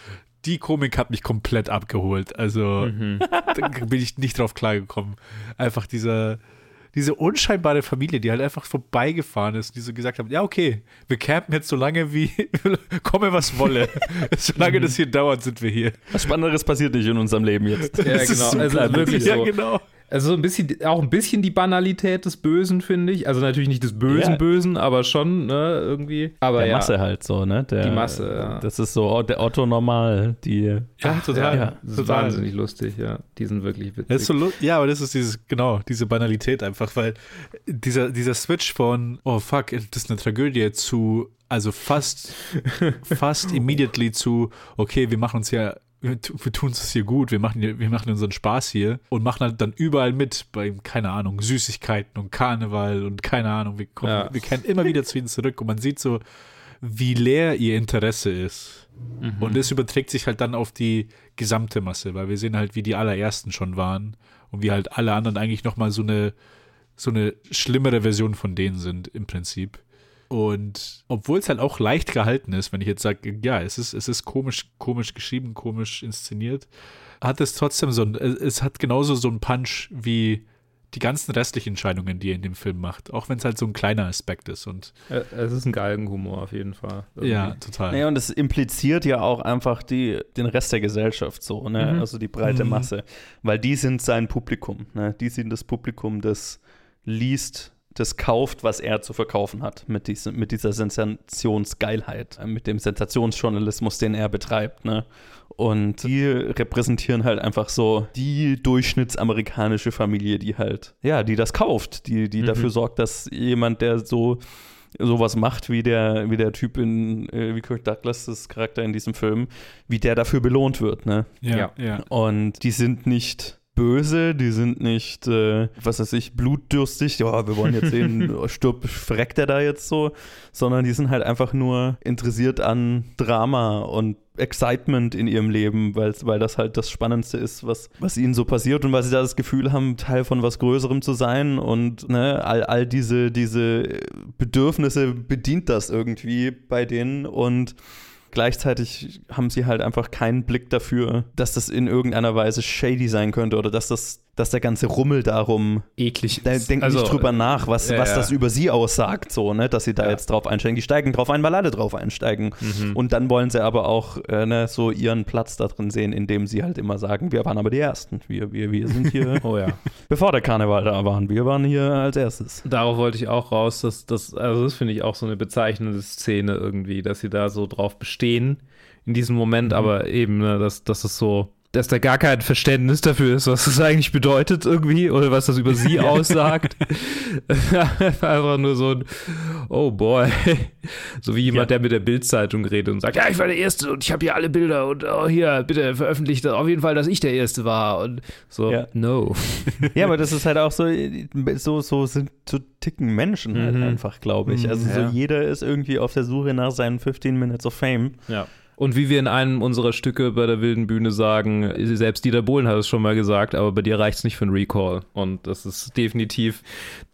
Speaker 5: die Komik hat mich komplett abgeholt. Also mhm. da bin ich nicht drauf klargekommen. Einfach dieser, diese unscheinbare Familie, die halt einfach vorbeigefahren ist, die so gesagt haben, ja, okay, wir campen jetzt so lange wie, komme was wolle. Solange das hier dauert, sind wir hier.
Speaker 3: Was Spannenderes passiert nicht in unserem Leben jetzt.
Speaker 4: Ja, genau. So also wirklich so. Ja, genau. Also so ein bisschen, auch ein bisschen die Banalität des Bösen, finde ich. Also natürlich nicht des bösen ja. Bösen, aber schon, ne, irgendwie. Aber
Speaker 3: der
Speaker 4: ja.
Speaker 3: Masse halt so, ne? Der,
Speaker 4: die Masse, ja.
Speaker 3: Das ist so der Otto normal, die.
Speaker 4: Ja, total. Ja, das ist total. wahnsinnig lustig, ja. Die sind wirklich witzig.
Speaker 5: So ja, aber das ist dieses, genau, diese Banalität einfach, weil dieser, dieser Switch von, oh fuck, das ist eine Tragödie zu also fast, fast immediately zu, okay, wir machen uns ja wir, wir tun es hier gut, wir machen, wir machen unseren Spaß hier und machen halt dann überall mit bei, keine Ahnung, Süßigkeiten und Karneval und keine Ahnung, wir, kommen, ja. wir kehren immer wieder zu ihnen zurück und man sieht so, wie leer ihr Interesse ist. Mhm. Und das überträgt sich halt dann auf die gesamte Masse, weil wir sehen halt, wie die allerersten schon waren und wie halt alle anderen eigentlich nochmal so eine, so eine schlimmere Version von denen sind im Prinzip. Und obwohl es halt auch leicht gehalten ist, wenn ich jetzt sage, ja, es ist, es ist komisch, komisch geschrieben, komisch inszeniert, hat es trotzdem so ein, es hat genauso so einen Punch wie die ganzen restlichen Entscheidungen, die er in dem Film macht, auch wenn es halt so ein kleiner Aspekt ist. Und
Speaker 4: es ist ein Galgenhumor auf jeden Fall.
Speaker 5: Irgendwie. Ja, total.
Speaker 3: Naja, und es impliziert ja auch einfach die, den Rest der Gesellschaft so, ne? Mhm. also die breite mhm. Masse, weil die sind sein Publikum. Ne? Die sind das Publikum, das liest das kauft, was er zu verkaufen hat, mit, diese, mit dieser Sensationsgeilheit, äh, mit dem Sensationsjournalismus, den er betreibt. Ne? Und die repräsentieren halt einfach so die durchschnittsamerikanische Familie, die halt, ja, die das kauft, die, die mhm. dafür sorgt, dass jemand, der so sowas macht, wie der, wie der Typ in, äh, wie Kirk Douglas, das Charakter in diesem Film, wie der dafür belohnt wird, ne?
Speaker 5: Ja, ja.
Speaker 3: Und die sind nicht böse, die sind nicht, äh, was weiß ich, blutdürstig, ja, wir wollen jetzt sehen, stirbt, verreckt er da jetzt so, sondern die sind halt einfach nur interessiert an Drama und Excitement in ihrem Leben, weil, weil das halt das Spannendste ist, was, was ihnen so passiert und weil sie da das Gefühl haben, Teil von was Größerem zu sein und ne, all, all diese, diese Bedürfnisse bedient das irgendwie bei denen und gleichzeitig haben sie halt einfach keinen Blick dafür, dass das in irgendeiner Weise shady sein könnte oder dass das dass der ganze Rummel darum
Speaker 4: eklig
Speaker 3: da
Speaker 4: ist.
Speaker 3: denkt
Speaker 4: Also,
Speaker 3: nicht drüber nach, was,
Speaker 4: ja,
Speaker 3: was das über sie aussagt, so, ne, dass sie da
Speaker 4: Ja.
Speaker 3: jetzt drauf einsteigen. Die steigen drauf ein, weil alle drauf einsteigen.
Speaker 4: Mhm.
Speaker 3: Und dann wollen sie aber auch äh, ne, so ihren Platz da drin sehen, indem sie halt immer sagen, wir waren aber die Ersten. Wir, wir, wir sind hier,
Speaker 4: Oh ja.
Speaker 3: bevor der Karneval da waren, wir waren hier als erstes.
Speaker 4: Darauf wollte ich auch raus, dass das, also das finde ich auch so eine bezeichnende Szene irgendwie, dass sie da so drauf bestehen in diesem Moment, aber eben, ne, dass, dass es so, dass da gar kein Verständnis dafür ist, was das eigentlich bedeutet irgendwie oder was das über sie aussagt. Einfach nur so ein, oh boy. So wie jemand,
Speaker 3: Ja.
Speaker 4: der mit der Bildzeitung redet und sagt, ja, ich war der Erste und ich habe hier alle Bilder und oh, hier, bitte veröffentlicht auf jeden Fall, dass ich der Erste war. Und so,
Speaker 3: Ja.
Speaker 4: no.
Speaker 3: Ja, aber das ist halt auch so, so, so sind so ticken Menschen halt
Speaker 4: Mhm.
Speaker 3: einfach, glaube ich. Also
Speaker 4: Ja.
Speaker 3: so jeder ist irgendwie auf der Suche nach seinen 15 Minutes of Fame.
Speaker 4: Ja. Und wie wir in einem unserer Stücke bei der wilden Bühne sagen, selbst Dieter Bohlen hat es schon mal gesagt, aber bei dir reicht es nicht für einen Recall. Und das ist definitiv,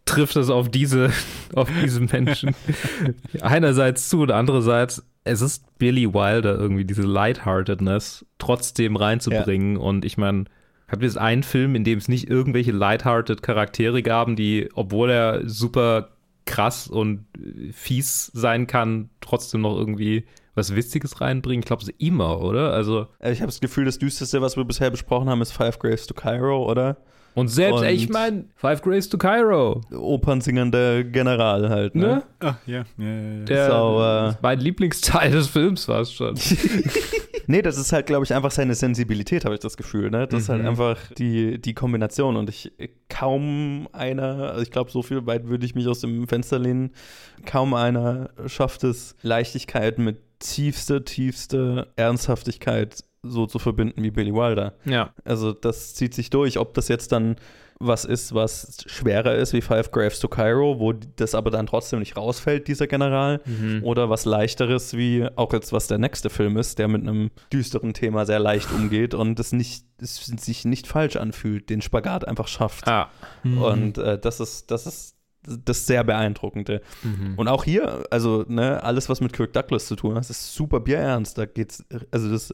Speaker 4: trifft es auf diese, auf diese Menschen einerseits zu und andererseits, es ist Billy Wilder irgendwie diese Lightheartedness trotzdem reinzubringen. Und ich meine, habt ihr jetzt einen Film, in dem es nicht irgendwelche lighthearted Charaktere gaben, die, obwohl er super krass und fies sein kann, trotzdem noch irgendwie was Witziges reinbringen? Ich glaube, es ist immer, oder? Also,
Speaker 3: Äh, Ich habe das Gefühl, das Düsterste, was wir bisher besprochen haben, ist Five Graves to Cairo, oder?
Speaker 4: und selbst,
Speaker 3: Und-
Speaker 4: ey, ich meine, Five Graves to Cairo,
Speaker 3: Opernsingender General halt, ne?
Speaker 4: ne?
Speaker 5: Ah, ja, ja, ja, ja.
Speaker 4: Der,
Speaker 3: So, äh,
Speaker 4: mein Lieblingsteil des Films war es schon.
Speaker 3: Nee, das ist halt, glaube ich, einfach seine Sensibilität, habe ich das Gefühl. Ne? Das ist halt
Speaker 4: Mhm.
Speaker 3: einfach die, die Kombination. Und ich kaum einer, also ich glaube, so viel weit würde ich mich aus dem Fenster lehnen, kaum einer schafft es, Leichtigkeit mit tiefster, tiefster Ernsthaftigkeit so zu verbinden wie Billy Wilder.
Speaker 4: ja.
Speaker 3: Also das zieht sich durch, ob das jetzt dann was ist, was schwerer ist wie Five Graves to Cairo, wo das aber dann trotzdem nicht rausfällt, dieser General,
Speaker 4: Mhm.
Speaker 3: oder was leichteres wie auch jetzt was der nächste Film ist, der mit einem düsteren Thema sehr leicht umgeht und es nicht es sich nicht falsch anfühlt, den Spagat einfach schafft.
Speaker 4: Ah.
Speaker 3: Und äh, das ist das ist das sehr beeindruckende.
Speaker 4: Mhm.
Speaker 3: Und auch hier, also ne, alles was mit Kirk Douglas zu tun hat, ist super bierernst. Da geht's also das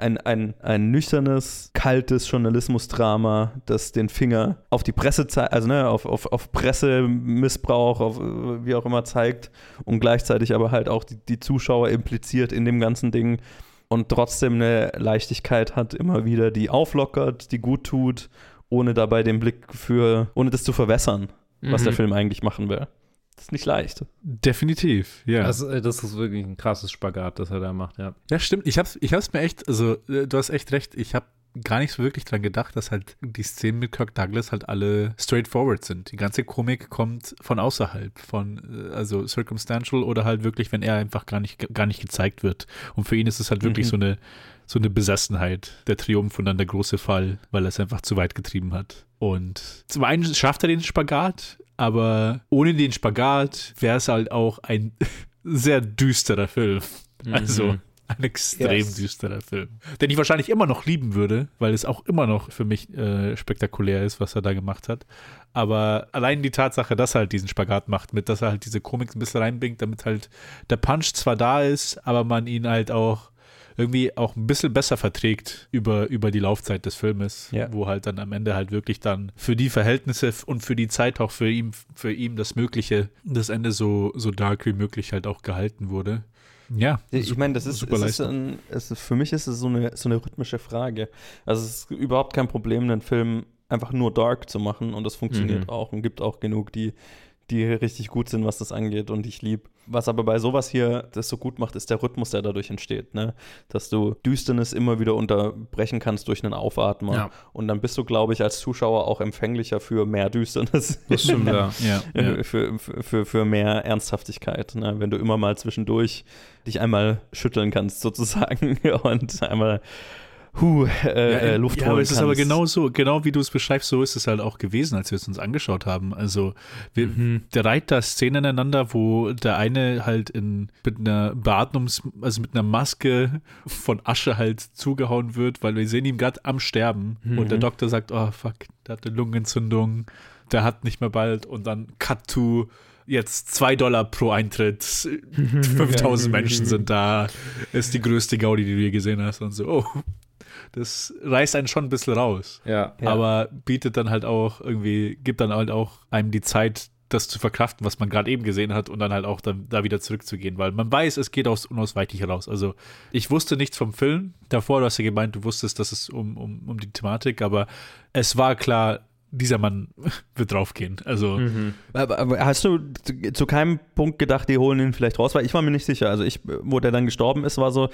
Speaker 3: ein, ein, ein nüchternes, kaltes Journalismusdrama, das den Finger auf die Presse zeigt, also ne, auf, auf, auf Pressemissbrauch, auf wie auch immer zeigt und gleichzeitig aber halt auch die, die Zuschauer impliziert in dem ganzen Ding und trotzdem eine Leichtigkeit hat, immer wieder, die auflockert, die gut tut, ohne dabei den Blick für, ohne das zu verwässern, was der
Speaker 4: Mhm.
Speaker 3: Film eigentlich machen will. Das ist nicht leicht.
Speaker 5: Definitiv, ja.
Speaker 4: Das, äh, das ist wirklich ein krasses Spagat, das er da macht, ja.
Speaker 5: Ja, stimmt. Ich hab's, ich hab's mir echt, also äh, du hast echt recht, ich hab gar nicht so wirklich dran gedacht, dass halt die Szenen mit Kirk Douglas halt alle straightforward sind. Die ganze Komik kommt von außerhalb, von äh, also circumstantial oder halt wirklich, wenn er einfach gar nicht gar nicht gezeigt wird. Und für ihn ist es halt wirklich
Speaker 3: Mhm.
Speaker 5: so eine so eine Besessenheit, der Triumph und dann der große Fall, weil er es einfach zu weit getrieben hat. Und zum einen schafft er den Spagat, aber ohne den Spagat wäre es halt auch ein sehr düsterer Film. Also
Speaker 4: Mhm.
Speaker 5: ein extrem
Speaker 3: Yes.
Speaker 5: düsterer Film. Den ich wahrscheinlich immer noch lieben würde, weil es auch immer noch für mich äh, spektakulär ist, was er da gemacht hat. Aber allein die Tatsache, dass er halt diesen Spagat macht, mit dass er halt diese Komik ein bisschen reinbringt, damit halt der Punch zwar da ist, aber man ihn halt auch irgendwie auch ein bisschen besser verträgt über, über die Laufzeit des Filmes,
Speaker 3: Ja.
Speaker 5: wo halt dann am Ende halt wirklich dann für die Verhältnisse und für die Zeit auch für ihn, für ihn das Mögliche, das Ende so, so dark wie möglich halt auch gehalten wurde. Ja,
Speaker 3: Ich meine, das ist, ist, ein, es für mich ist es so eine, so eine rhythmische Frage. Also es ist überhaupt kein Problem, einen Film einfach nur dark zu machen und das funktioniert
Speaker 4: Mhm.
Speaker 3: auch und gibt auch genug, die, die richtig gut sind, was das angeht und ich lieb. Was aber bei sowas hier das so gut macht, ist der Rhythmus, der dadurch entsteht, ne? Dass du Düsternis immer wieder unterbrechen kannst durch einen Aufatmer.
Speaker 4: Ja.
Speaker 3: Und dann bist du, glaube ich, als Zuschauer auch empfänglicher für mehr Düsternis.
Speaker 4: Das stimmt, ja.
Speaker 5: ja,
Speaker 3: für, für, für mehr Ernsthaftigkeit. Ne? Wenn du immer mal zwischendurch dich einmal schütteln kannst, sozusagen, und einmal Huh, äh, äh,
Speaker 5: ja,
Speaker 3: Luft
Speaker 5: ja,
Speaker 3: holen
Speaker 5: aber es ist aber genau so, genau wie du es beschreibst, so ist es halt auch gewesen, als wir es uns angeschaut haben. Also wir,
Speaker 4: Mhm.
Speaker 5: der reiht da Szenen ineinander, wo der eine halt in mit einer Beatmungs, also mit einer Maske von Asche halt zugehauen wird, weil wir sehen ihn gerade am Sterben und der
Speaker 3: Mhm.
Speaker 5: Doktor sagt, oh fuck, der hat eine Lungenentzündung, der hat nicht mehr bald und dann Cut to jetzt zwei Dollar pro Eintritt, 5000 Menschen sind da, ist die größte Gaudi, die du je gesehen hast und so, oh, das reißt einen schon ein bisschen raus
Speaker 4: Ja.
Speaker 5: Aber bietet dann halt auch irgendwie, gibt dann halt auch einem die Zeit, das zu verkraften, was man gerade eben gesehen hat und dann halt auch dann da wieder zurückzugehen, weil man weiß, es geht aus unausweichlich raus. Also ich wusste nichts vom Film davor, du hast ja gemeint, du wusstest, dass es um, um, um die Thematik, aber es war klar, dieser Mann wird draufgehen. Also
Speaker 4: Mhm.
Speaker 3: Hast du zu, zu keinem Punkt gedacht, die holen ihn vielleicht raus? Weil ich war mir nicht sicher. Also ich, wo der dann gestorben ist, war so,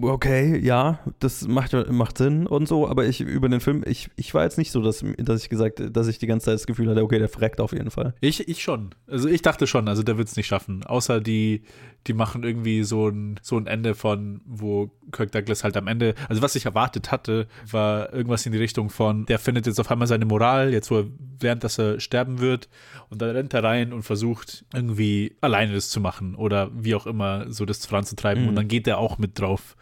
Speaker 3: okay, ja, das macht, macht Sinn und so, aber ich über den Film, ich, ich war jetzt nicht so, dass, dass ich gesagt, dass ich die ganze Zeit das Gefühl hatte, okay, der verreckt auf jeden Fall.
Speaker 5: Ich, ich schon. Also ich dachte schon, also der wird es nicht schaffen. Außer die, die machen irgendwie so ein, so ein Ende von, wo Kirk Douglas halt am Ende, also was ich erwartet hatte, war irgendwas in die Richtung von, der findet jetzt auf einmal seine Moral, jetzt wo er während, dass er sterben wird, und dann rennt er rein und versucht irgendwie alleine das zu machen oder wie auch immer so das voranzutreiben
Speaker 3: Mhm.
Speaker 5: und dann geht er auch mit drauf.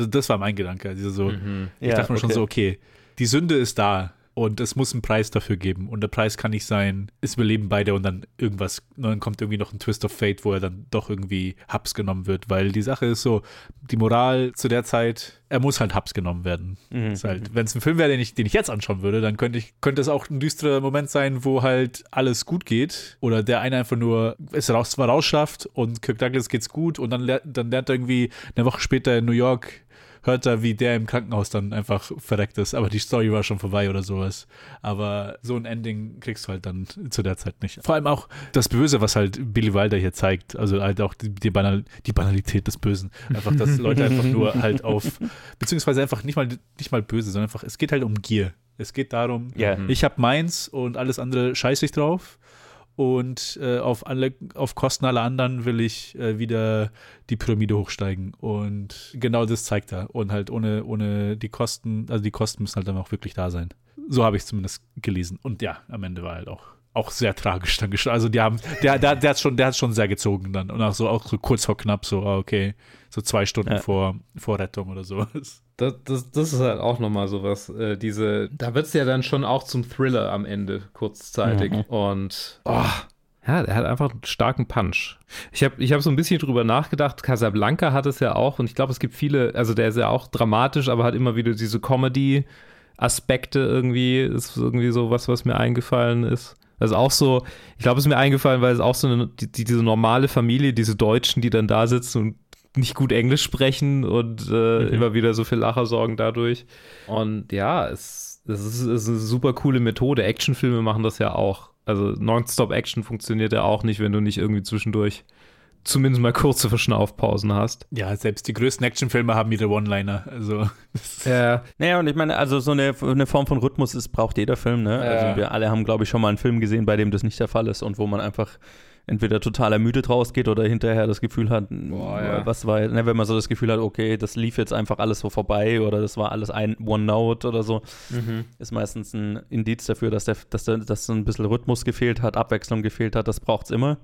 Speaker 5: Das, das war mein Gedanke. Also so,
Speaker 4: Mhm.
Speaker 5: ich
Speaker 3: Ja,
Speaker 5: dachte mir schon
Speaker 3: okay.
Speaker 5: so, okay, die Sünde ist da und es muss einen Preis dafür geben. Und der Preis kann nicht sein, es überleben beide und dann irgendwas, und dann kommt irgendwie noch ein Twist of Fate, wo er dann doch irgendwie Haps genommen wird. Weil die Sache ist so, die Moral zu der Zeit, er muss halt Haps genommen werden.
Speaker 3: Mhm.
Speaker 5: Ist halt, Wenn es ein Film wäre, den ich, den ich jetzt anschauen würde, dann könnte ich, könnte es auch ein düsterer Moment sein, wo halt alles gut geht. Oder der eine einfach nur es raus, zwar rausschafft und Kirk Douglas geht's gut und dann, lernt- dann lernt er irgendwie eine Woche später in New York hört er, wie der im Krankenhaus dann einfach verreckt ist. Aber die Story war schon vorbei oder sowas. Aber so ein Ending kriegst du halt dann zu der Zeit nicht. Vor allem auch das Böse, was halt Billy Wilder hier zeigt. Also halt auch die, die, Banal, die Banalität des Bösen. Einfach, dass Leute einfach nur halt auf, beziehungsweise einfach nicht mal, nicht mal böse, sondern einfach, es geht halt um Gier. Es geht darum,
Speaker 3: Ja.
Speaker 5: ich habe meins und alles andere scheiße ich drauf. Und äh, auf, alle, auf Kosten aller anderen will ich äh, wieder die Pyramide hochsteigen. Und genau das zeigt er. Und halt ohne, ohne die Kosten, also die Kosten müssen halt dann auch wirklich da sein. So habe ich zumindest gelesen. Und ja, am Ende war halt auch, auch sehr tragisch dann gestorben. Also die haben, der, der, der hat schon, der hat schon sehr gezogen dann. Und auch so, auch so kurz vor knapp, so, ah, okay, so zwei Stunden
Speaker 3: Ja.
Speaker 5: vor, vor Rettung oder sowas.
Speaker 4: Das, das, das ist halt auch nochmal sowas. Äh, diese, da wird es ja dann schon auch zum Thriller am Ende, kurzzeitig.
Speaker 3: Mhm.
Speaker 4: Und oh, ja, der hat einfach einen starken Punch. Ich habe ich hab so ein bisschen drüber nachgedacht. Casablanca hat es ja auch, und ich glaube, es gibt viele, also der ist ja auch dramatisch, aber hat immer wieder diese Comedy-Aspekte irgendwie, ist irgendwie so was, was mir eingefallen ist. Also auch so, ich glaube, es ist mir eingefallen, weil es auch so eine, die, die, diese normale Familie, diese Deutschen, die dann da sitzen und nicht gut Englisch sprechen und äh, immer wieder so viel Lacher sorgen dadurch. Und ja, es, es, ist, es ist eine super coole Methode. Actionfilme machen das ja auch. Also Nonstop-Action funktioniert ja auch nicht, wenn du nicht irgendwie zwischendurch zumindest mal kurze Verschnaufpausen hast.
Speaker 5: Ja, selbst die größten Actionfilme haben ihre One-Liner. Also,
Speaker 4: Ja,
Speaker 3: Naja, und ich meine, also so eine, eine Form von Rhythmus ist, braucht jeder Film, ne?
Speaker 4: Ja.
Speaker 3: Also wir alle haben, glaube ich, schon mal einen Film gesehen, bei dem das nicht der Fall ist und wo man einfach entweder total ermüdet rausgeht oder hinterher das Gefühl hat,
Speaker 4: Boah, ja.
Speaker 3: was war, ne, wenn man so das Gefühl hat, okay, das lief jetzt einfach alles so vorbei oder das war alles ein One-Note oder so, ist meistens ein Indiz dafür, dass, der, dass, der, dass so ein bisschen Rhythmus gefehlt hat, Abwechslung gefehlt hat, das braucht es immer.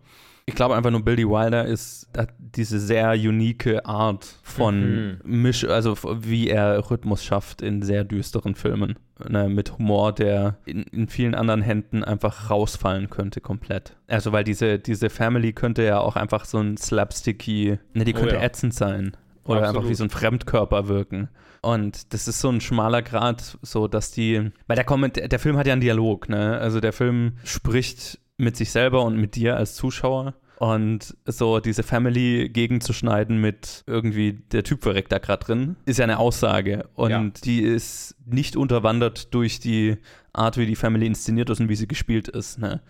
Speaker 3: Ich glaube einfach nur, Billy Wilder ist diese sehr unique Art von Misch, also wie er Rhythmus schafft in sehr düsteren Filmen. Ne, mit Humor, der in, in vielen anderen Händen einfach rausfallen könnte komplett. Also weil diese, diese Family könnte ja auch einfach so ein slapsticky, ne, die
Speaker 4: Oh
Speaker 3: könnte
Speaker 4: ja.
Speaker 3: ätzend sein. Oder
Speaker 4: Absolut.
Speaker 3: einfach wie so ein Fremdkörper wirken. Und das ist so ein schmaler Grad, so dass die, weil der Comment, der Film hat ja einen Dialog, ne? Also der Film spricht mit sich selber und mit dir als Zuschauer. Und so diese Family gegenzuschneiden mit irgendwie der Typ verreckt da gerade drin, ist ja eine Aussage. Und
Speaker 4: Ja.
Speaker 3: die ist nicht unterwandert durch die Art, wie die Family inszeniert ist und wie sie gespielt ist. Ne?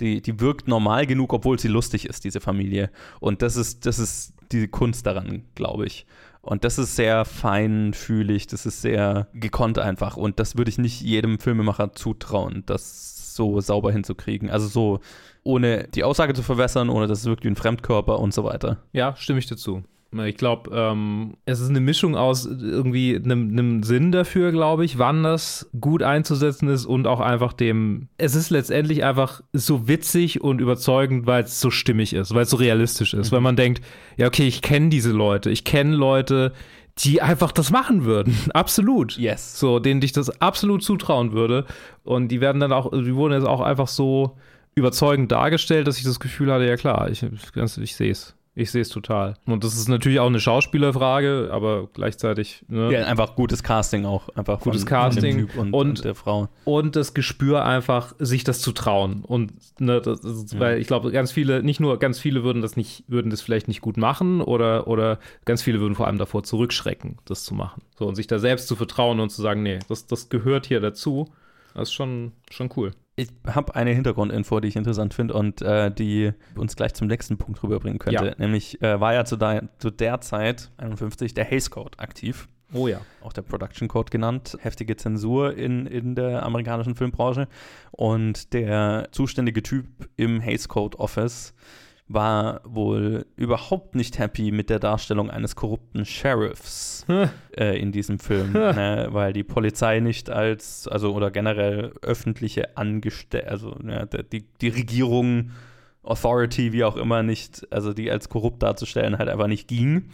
Speaker 3: Die, die wirkt normal genug, obwohl sie lustig ist, diese Familie. Und das ist, das ist die Kunst daran, glaube ich. Und das ist sehr feinfühlig, das ist sehr gekonnt einfach. Und das würde ich nicht jedem Filmemacher zutrauen, das so sauber hinzukriegen. Also so ohne die Aussage zu verwässern, ohne dass es wirkt wie ein Fremdkörper und so weiter.
Speaker 4: ja, stimme ich dazu. Ich glaube, ähm, es ist eine Mischung aus irgendwie einem, einem Sinn dafür, glaube ich, wann das gut einzusetzen ist und auch einfach dem. Es ist letztendlich einfach so witzig und überzeugend, weil es so stimmig ist, weil es so realistisch ist, weil man denkt, ja, okay, ich kenne diese Leute, ich kenne Leute, die einfach das machen würden. Absolut.
Speaker 3: Yes.
Speaker 4: So, denen ich das absolut zutrauen würde. Und die werden dann auch, die wurden jetzt auch einfach so überzeugend dargestellt, dass ich das Gefühl hatte, ja klar, ich, ich sehe es. Ich sehe es total. Und das ist natürlich auch eine Schauspielerfrage, aber gleichzeitig. Ne?
Speaker 3: Ja, einfach gutes Casting auch. Einfach
Speaker 4: Gutes
Speaker 3: von,
Speaker 4: Casting
Speaker 3: Von dem Typ und,
Speaker 4: und-
Speaker 3: und der Frau.
Speaker 4: und das Gespür einfach, sich das zu trauen. Und ne, das ist, weil ich glaube, ganz viele, nicht nur ganz viele würden das nicht, würden das vielleicht nicht gut machen oder, oder ganz viele würden vor allem davor zurückschrecken, das zu machen. So und sich da selbst zu vertrauen und zu sagen, nee, das, das gehört hier dazu. Das ist schon, schon cool.
Speaker 3: Ich habe eine Hintergrundinfo, die ich interessant finde und äh, die uns gleich zum nächsten Punkt rüberbringen könnte.
Speaker 4: Ja.
Speaker 3: Nämlich äh, war ja zu, der- zu der Zeit, 51, der Hays Code aktiv.
Speaker 4: Oh ja.
Speaker 3: auch der Production Code genannt, heftige Zensur in, in der amerikanischen Filmbranche. Und der zuständige Typ im Hays Code Office war wohl überhaupt nicht happy mit der Darstellung eines korrupten Sheriffs äh, in diesem Film, ne, weil die Polizei nicht als, also oder generell öffentliche Angestellte, also ja, der- die, die Regierung, Authority, wie auch immer, nicht, also die als korrupt darzustellen, halt einfach nicht ging.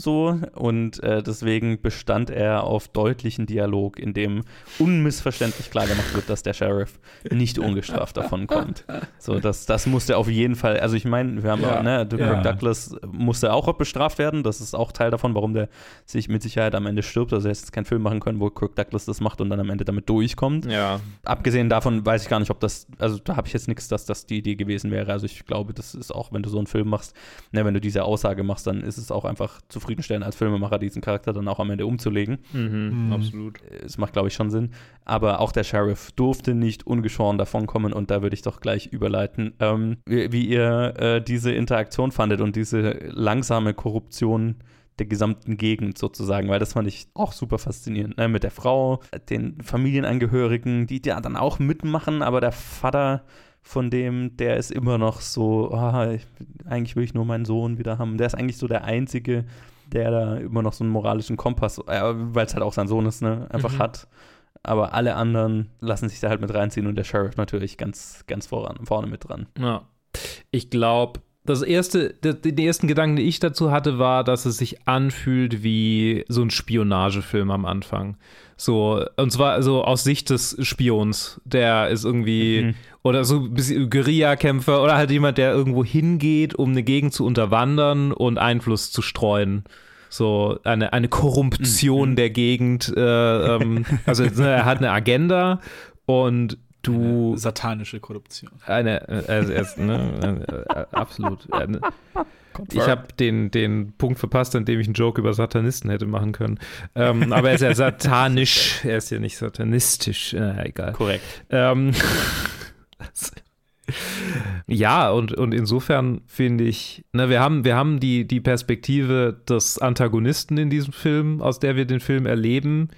Speaker 3: So, und äh, deswegen bestand er auf deutlichen Dialog, in dem unmissverständlich klar gemacht wird, dass der Sheriff nicht ungestraft davon kommt. So, das, das musste auf jeden Fall, also ich meine, wir haben
Speaker 4: Ja.
Speaker 3: auch, ne, Kirk
Speaker 5: Ja.
Speaker 3: Douglas musste auch bestraft werden, das ist auch Teil davon, warum der sich mit Sicherheit am Ende stirbt, also er hätte jetzt keinen Film machen können, wo Kirk Douglas das macht und dann am Ende damit durchkommt.
Speaker 4: Ja.
Speaker 3: Abgesehen davon weiß ich gar nicht, ob das, also da habe ich jetzt nichts, dass das die Idee gewesen wäre. Also ich glaube, das ist auch, wenn du so einen Film machst, ne, wenn du diese Aussage machst, dann ist es auch einfach zufriedenstellend als Filmemacher, diesen Charakter dann auch am Ende umzulegen.
Speaker 4: Mhm,
Speaker 5: Mhm.
Speaker 4: Absolut.
Speaker 3: Es macht, glaube ich, schon Sinn. Aber auch der Sheriff durfte nicht ungeschoren davonkommen und da würde ich doch gleich überleiten, ähm, wie, wie ihr äh, diese Interaktion fandet und diese langsame Korruption der gesamten Gegend sozusagen, weil das fand ich auch super faszinierend. Ne? Mit der Frau, den Familienangehörigen, die da dann auch mitmachen, aber der Vater von dem, der ist immer noch so, ah, ich, eigentlich will ich nur meinen Sohn wieder haben. Der ist eigentlich so der Einzige, der da immer noch so einen moralischen Kompass, äh, weil es halt auch sein Sohn ist, ne, einfach
Speaker 4: Mhm.
Speaker 3: hat. Aber alle anderen lassen sich da halt mit reinziehen und der Sheriff natürlich ganz, ganz voran, vorne mit dran.
Speaker 4: Ja. Ich glaube, das erste, den ersten Gedanken, den ich dazu hatte, war, dass es sich anfühlt wie so ein Spionagefilm am Anfang. So, und zwar so aus Sicht des Spions, der ist irgendwie,
Speaker 3: Mhm.
Speaker 4: oder so ein bisschen Guerillakämpfer oder halt jemand, der irgendwo hingeht, um eine Gegend zu unterwandern und Einfluss zu streuen. So eine, eine Korruption der Gegend. Äh, ähm, also ne, er hat eine Agenda und du
Speaker 5: Satanische Korruption.
Speaker 4: eine, also erst, ne, äh, äh, absolut. Äh, ne. Ich habe den, den Punkt verpasst, an dem ich einen Joke über Satanisten hätte machen können. Ähm, aber er ist ja satanisch, er ist ja nicht satanistisch. Äh, egal.
Speaker 3: Korrekt.
Speaker 4: Ähm, ja, und, und insofern finde ich, ne, wir haben, wir haben die, die Perspektive des Antagonisten in diesem Film, aus der wir den Film erleben.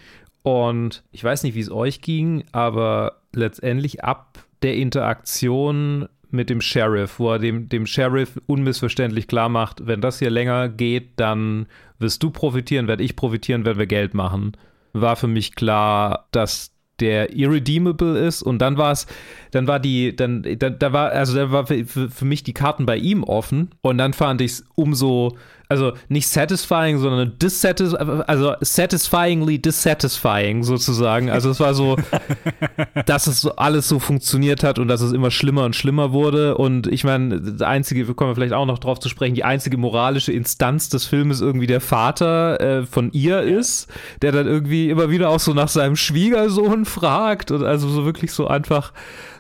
Speaker 4: Und ich weiß nicht, wie es euch ging, aber letztendlich ab der Interaktion mit dem Sheriff, wo er dem, dem Sheriff unmissverständlich klar macht, wenn das hier länger geht, dann wirst du profitieren, werde ich profitieren, wenn wir Geld machen, war für mich klar, dass der irredeemable ist und dann war es, dann war die, dann, da, da war, also da war für, für mich die Karten bei ihm offen und dann fand ich es umso, also nicht satisfying, sondern dissatis also satisfyingly dissatisfying sozusagen. Also es war so, dass es alles so funktioniert hat und dass es immer schlimmer und schlimmer wurde. Und ich meine, das einzige, wir kommen vielleicht auch noch drauf zu sprechen, die einzige moralische Instanz des Filmes irgendwie der Vater äh, von ihr ist, der dann irgendwie immer wieder auch so nach seinem Schwiegersohn fragt und also so wirklich so einfach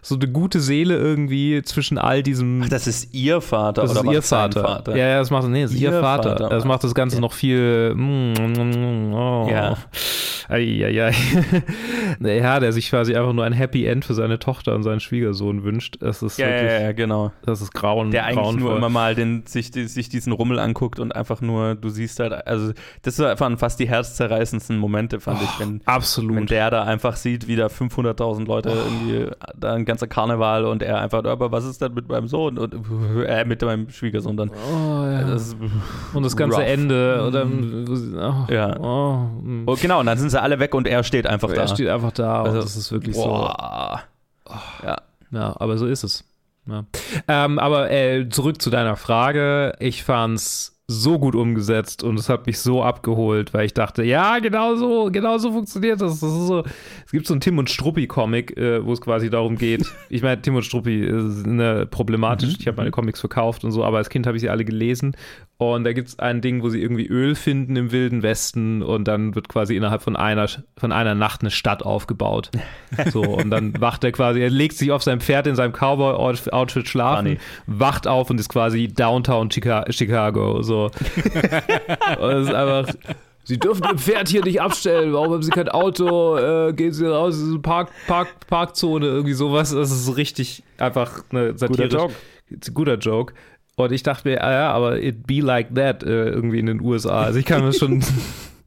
Speaker 4: so eine gute Seele irgendwie zwischen all diesem.
Speaker 3: Ach, das ist ihr Vater
Speaker 4: Das
Speaker 3: oder
Speaker 4: ist ihr
Speaker 3: das sein
Speaker 4: Vater. Ja, ja, das macht, nee, das ist ihr,
Speaker 3: Ihr
Speaker 4: Vater.
Speaker 3: Vater.
Speaker 4: Das macht das Ganze
Speaker 3: Ja.
Speaker 4: noch viel. mm, mm, mm, oh.
Speaker 3: Ja.
Speaker 4: Eieiei. ja, der sich quasi einfach nur ein Happy End für seine Tochter und seinen Schwiegersohn wünscht. Das ist
Speaker 3: Ja,
Speaker 4: wirklich,
Speaker 3: ja, ja, genau.
Speaker 4: das ist grauen.
Speaker 3: Der eigentlich nur
Speaker 4: grauenvoll.
Speaker 3: immer mal den, sich, die- sich diesen Rummel anguckt und einfach nur, du siehst halt, also das waren fast die herzzerreißendsten Momente, fand ich, wenn,
Speaker 4: Absolut.
Speaker 3: wenn der da einfach sieht, wie da 500.000 Leute irgendwie, da ein ganzer Karneval und er einfach, aber was ist denn mit meinem Sohn und äh, mit meinem Schwiegersohn dann?
Speaker 4: oh, ja.
Speaker 3: Das
Speaker 4: und das ganze
Speaker 3: rough.
Speaker 4: Ende. Oder, oh,
Speaker 3: Ja.
Speaker 4: Oh, mm.
Speaker 3: oh, genau, und dann sind sie alle weg und er steht einfach
Speaker 4: er
Speaker 3: da.
Speaker 4: steht einfach da
Speaker 3: Also,
Speaker 4: und das ist wirklich so.
Speaker 3: Boah. Ja.
Speaker 4: Ja, aber so ist es. Ja. Ähm, aber äh, zurück zu deiner Frage. Ich fand's so gut umgesetzt und es hat mich so abgeholt, weil ich dachte, ja, genau so, genau so funktioniert das. das so, es gibt so einen Tim und Struppi-Comic, äh, wo es quasi darum geht. Ich meine, Tim und Struppi ist eine problematisch. Ich habe meine Comics verkauft und so, aber als Kind habe ich sie alle gelesen. Und da gibt es ein Ding, wo sie irgendwie Öl finden im Wilden Westen und dann wird quasi innerhalb von einer, von einer Nacht eine Stadt aufgebaut. So, und dann wacht er quasi, er legt sich auf sein Pferd in seinem Cowboy-Outfit schlafen,
Speaker 3: Funny.
Speaker 4: wacht auf und ist quasi Downtown Chica Chicago. So. und es ist einfach. Sie dürfen Ihr Pferd hier nicht abstellen. Warum haben Sie kein Auto? Äh, gehen Sie raus, das ist eine Park, Park, Parkzone, irgendwie sowas. Das ist richtig einfach eine Satire.
Speaker 3: Joke.
Speaker 4: Guter Joke. Und ich dachte mir, ah ja, aber it be like that äh, irgendwie in den USA. Also ich kann mir schon.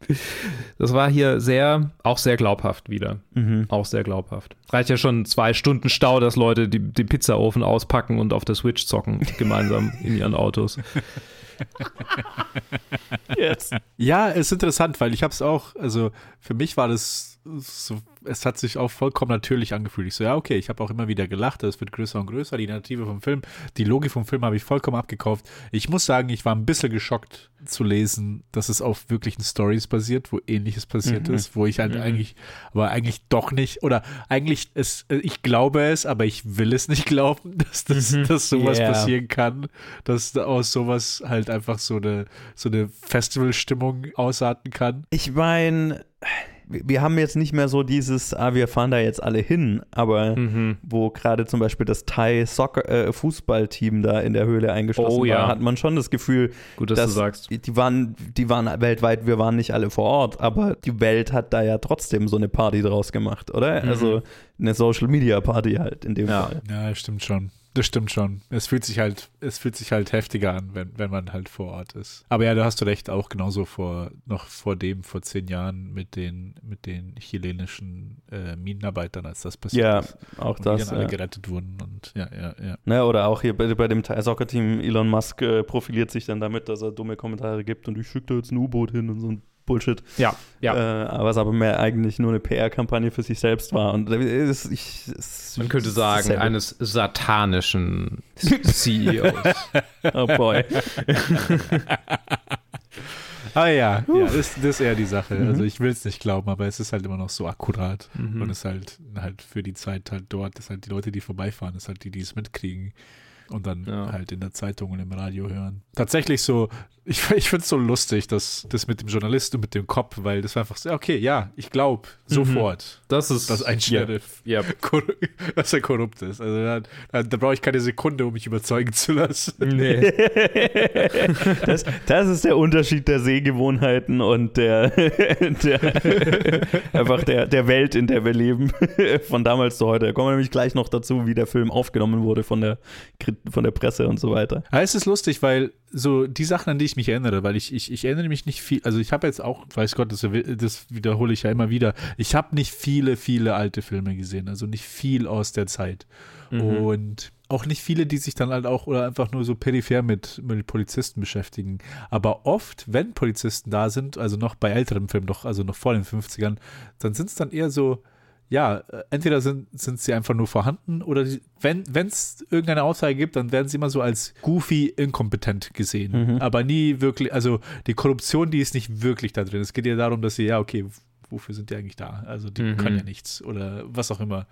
Speaker 4: das war hier sehr, auch sehr glaubhaft wieder.
Speaker 3: Mhm.
Speaker 4: Auch sehr glaubhaft. Reicht ja schon zwei Stunden Stau, dass Leute die, den Pizzaofen auspacken und auf der Switch zocken, gemeinsam in ihren Autos.
Speaker 3: Yes.
Speaker 5: Ja, ist interessant, weil ich habe es auch, also für mich war das so, es hat sich auch vollkommen natürlich angefühlt. Ich so, ja, okay, ich habe auch immer wieder gelacht, es wird größer und größer, die Narrative vom Film, die Logik vom Film habe ich vollkommen abgekauft. Ich muss sagen, ich war ein bisschen geschockt zu lesen, dass es auf wirklichen Stories basiert, wo ähnliches passiert
Speaker 3: Mhm.
Speaker 5: ist, wo ich halt
Speaker 3: Mhm.
Speaker 5: eigentlich, aber eigentlich doch nicht, oder eigentlich, es, ich glaube es, aber ich will es nicht glauben, dass, das,
Speaker 4: Mhm.
Speaker 5: dass sowas
Speaker 3: Yeah.
Speaker 5: passieren kann, dass da aus sowas halt einfach so eine, so eine Festivalstimmung ausarten kann.
Speaker 3: Ich meine, wir haben jetzt nicht mehr so dieses, ah, wir fahren da jetzt alle hin, aber
Speaker 4: Mhm.
Speaker 3: wo gerade zum Beispiel das Thai Soccer äh, Fußballteam da in der Höhle eingeschlossen
Speaker 4: Oh, ja.
Speaker 3: war, hat man schon das Gefühl,
Speaker 4: Gut, dass
Speaker 3: dass
Speaker 4: du sagst.
Speaker 3: die waren, die waren weltweit, wir waren nicht alle vor Ort, aber die Welt hat da ja trotzdem so eine Party draus gemacht, oder?
Speaker 4: Mhm.
Speaker 3: Also eine Social Media Party halt in dem
Speaker 4: Ja.
Speaker 3: Fall.
Speaker 5: Ja, stimmt schon. Das stimmt schon. Es fühlt sich halt, es fühlt sich halt heftiger an, wenn, wenn man halt vor Ort ist. Aber ja, da hast du recht, auch genauso vor, noch vor dem, vor zehn Jahren mit den, mit den chilenischen äh, Minenarbeitern, als das passiert
Speaker 3: Ja,
Speaker 5: ist.
Speaker 3: auch
Speaker 5: Und
Speaker 3: das.
Speaker 5: die dann alle
Speaker 3: Ja.
Speaker 5: gerettet wurden und ja, ja, ja.
Speaker 3: Ne, oder auch hier bei, bei dem Thai Soccer Team, Elon Musk äh, profiliert sich dann damit, dass er dumme Kommentare gibt und ich schicke da jetzt ein U-Boot hin und so ein Bullshit.
Speaker 4: Ja, ja.
Speaker 3: Äh, was aber mehr eigentlich nur eine PR-Kampagne für sich selbst war. Und es, ich, es,
Speaker 4: Man könnte sagen, eines satanischen CEOs.
Speaker 3: Oh boy.
Speaker 5: Ah ja, ja das, das ist eher die Sache.
Speaker 3: Mhm.
Speaker 5: Also ich will es nicht glauben, aber es ist halt immer noch so akkurat.
Speaker 4: Mhm.
Speaker 5: Und es ist halt, halt für die Zeit halt dort, das halt die Leute, die vorbeifahren, das halt die, die es mitkriegen und dann
Speaker 4: Ja.
Speaker 5: halt in der Zeitung und im Radio hören. Tatsächlich so, ich, ich finde es so lustig, dass das mit dem Journalisten und mit dem Kopf, weil das war einfach so, ja, okay, ja, ich glaube sofort,
Speaker 4: Das ist.
Speaker 5: dass ein Sheriff,
Speaker 4: Ja.
Speaker 5: korru- dass er korrupt ist. Also da, da, da brauche ich keine Sekunde, um mich überzeugen zu lassen.
Speaker 4: Nee.
Speaker 3: das, das ist der Unterschied der Sehgewohnheiten und der, der einfach der, der Welt, in der wir leben, von damals zu heute. Da kommen wir nämlich gleich noch dazu, wie der Film aufgenommen wurde von der, von der Presse und so weiter.
Speaker 5: Ja, es ist lustig, weil so die Sachen, an die ich mich erinnere, weil ich, ich, ich erinnere mich nicht viel, also ich habe jetzt auch, weiß Gott, das, das wiederhole ich ja immer wieder, ich habe nicht viele, viele alte Filme gesehen, also nicht viel aus der Zeit.
Speaker 3: Mhm.
Speaker 5: Und auch nicht viele, die sich dann halt auch oder einfach nur so peripher mit, mit Polizisten beschäftigen. Aber oft, wenn Polizisten da sind, also noch bei älteren Filmen, doch, also noch vor den 50ern, dann sind es dann eher so, ja, äh, entweder sind, sind sie einfach nur vorhanden oder die, wenn es irgendeine Aussage gibt, dann werden sie immer so als goofy inkompetent gesehen.
Speaker 3: Mhm.
Speaker 5: Aber nie wirklich, also die Korruption, die ist nicht wirklich da drin. Es geht ja darum, dass sie, ja, okay, wofür sind die eigentlich da? Also die
Speaker 4: Mhm.
Speaker 5: können ja nichts oder was auch immer.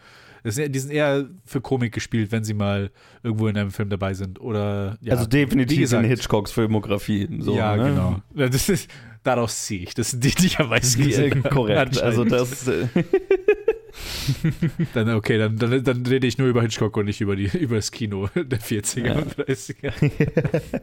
Speaker 5: Das sind, die sind eher für Komik gespielt, wenn sie mal irgendwo in einem Film dabei sind. Oder ja,
Speaker 3: also definitiv
Speaker 5: gesagt.
Speaker 3: in Hitchcocks Filmografie. So,
Speaker 5: ja,
Speaker 3: ne?
Speaker 5: genau. Das ist, daraus ziehe ich. Das sind die, die ich am meisten gesehen
Speaker 3: äh, korrekt. Also das.
Speaker 5: Dann, okay, dann, dann, dann rede ich nur über Hitchcock und nicht über, die, über das Kino der 40er
Speaker 3: Ja.
Speaker 5: und 30er.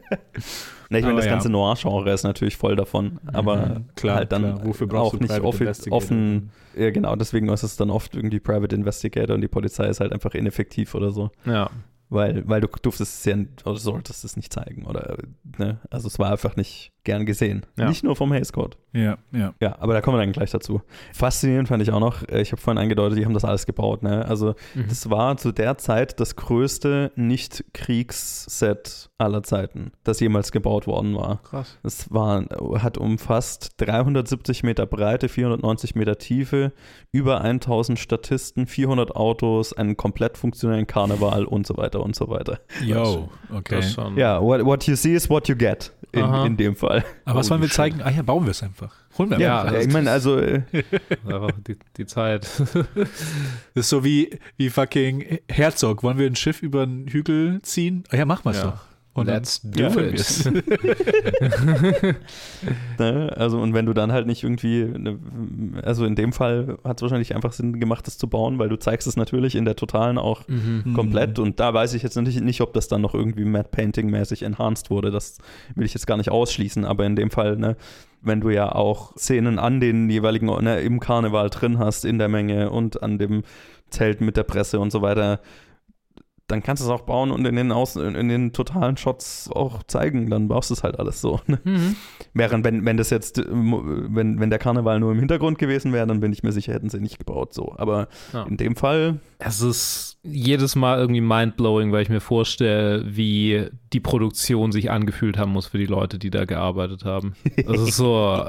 Speaker 3: Ne, ich meine, das
Speaker 5: ja.
Speaker 3: ganze Noir-Genre ist natürlich voll davon, aber
Speaker 5: Mhm, klar,
Speaker 3: halt dann
Speaker 5: klar. Wofür brauchst
Speaker 3: auch
Speaker 5: du
Speaker 3: nicht
Speaker 5: Investigator?
Speaker 3: offen. Ja, genau, deswegen ist es dann oft irgendwie Private Investigator und die Polizei ist halt einfach ineffektiv oder so.
Speaker 4: Ja.
Speaker 3: Weil, weil du durftest es ja oder solltest es nicht zeigen. Oder, ne? Also es war einfach nicht gern gesehen.
Speaker 4: Ja.
Speaker 3: Nicht nur vom Haze Code.
Speaker 5: Ja, ja.
Speaker 3: Ja, aber da kommen wir dann gleich dazu. Faszinierend fand ich auch noch, äh, ich habe vorhin angedeutet, die haben das alles gebaut. Ne? Also
Speaker 4: Mhm.
Speaker 3: das war zu der Zeit das größte Nicht-Kriegsset aller Zeiten, das jemals gebaut worden war.
Speaker 4: Krass.
Speaker 3: Es war, hat umfasst 370 Meter Breite, 490 Meter Tiefe, über 1000 Statisten, 400 Autos, einen komplett funktionellen Karneval und so weiter und so weiter.
Speaker 5: Yo, okay.
Speaker 4: Das schon.
Speaker 3: Ja, what, what you see is what you get in, in dem Fall.
Speaker 5: Aber was
Speaker 4: Holy
Speaker 5: wollen wir zeigen? Ah ja, bauen wir es einfach. Holen wir
Speaker 4: Ja,
Speaker 5: einfach.
Speaker 3: Ja, ich meine, also äh,
Speaker 4: die, die Zeit.
Speaker 5: Das ist so wie, wie fucking Herzog. Wollen wir ein Schiff über einen Hügel ziehen? Ah ja, machen wir es
Speaker 4: Ja.
Speaker 5: doch. Und
Speaker 4: Let's do
Speaker 5: Ja,
Speaker 4: it.
Speaker 3: Ne? Also, und wenn du dann halt nicht irgendwie, ne, also in dem Fall hat es wahrscheinlich einfach Sinn gemacht, das zu bauen, weil du zeigst es natürlich in der Totalen auch
Speaker 4: Mhm.
Speaker 3: komplett und da weiß ich jetzt nicht, nicht ob das dann noch irgendwie Matte Painting-mäßig enhanced wurde. Das will ich jetzt gar nicht ausschließen, aber in dem Fall, ne, wenn du ja auch Szenen an den jeweiligen, ne, im Karneval drin hast, in der Menge und an dem Zelt mit der Presse und so weiter, dann kannst du es auch bauen und in den, Außen, in den totalen Shots auch zeigen. Dann baust du es halt alles so. Ne?
Speaker 4: Mhm.
Speaker 3: Während, wenn, wenn das jetzt, äh, wenn, wenn der Karneval nur im Hintergrund gewesen wäre, dann bin ich mir sicher, hätten sie nicht gebaut. So. Aber
Speaker 4: Ja.
Speaker 3: in dem Fall,
Speaker 4: Es ist jedes Mal irgendwie mindblowing, weil ich mir vorstelle, wie die Produktion sich angefühlt haben muss für die Leute, die da gearbeitet haben. Das ist so,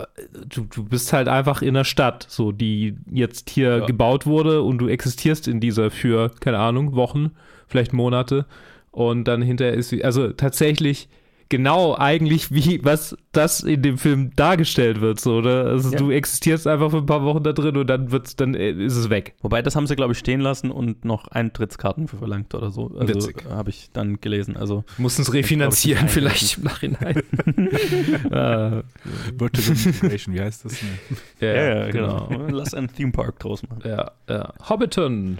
Speaker 4: du, du bist halt einfach in der Stadt, so die jetzt hier
Speaker 3: Ja.
Speaker 4: gebaut wurde und du existierst in dieser für, keine Ahnung, Wochen, vielleicht Monate. Und dann hinterher ist sie, also tatsächlich genau eigentlich wie was das in dem Film dargestellt wird so oder also
Speaker 3: Ja.
Speaker 4: du existierst einfach für ein paar Wochen da drin und dann wird's dann äh, ist es weg
Speaker 3: wobei das haben sie, glaube ich, stehen lassen und noch Eintrittskarten für verlangt oder so. Also
Speaker 4: Witzig.
Speaker 3: habe ich dann gelesen. Also
Speaker 4: Mussten es refinanzieren, vielleicht im Nachhinein. äh,
Speaker 5: Vertical Integration, wie heißt das?
Speaker 4: ja,
Speaker 3: genau. Lass einen Theme Park draus machen.
Speaker 4: Ja, ja. Hobbiton,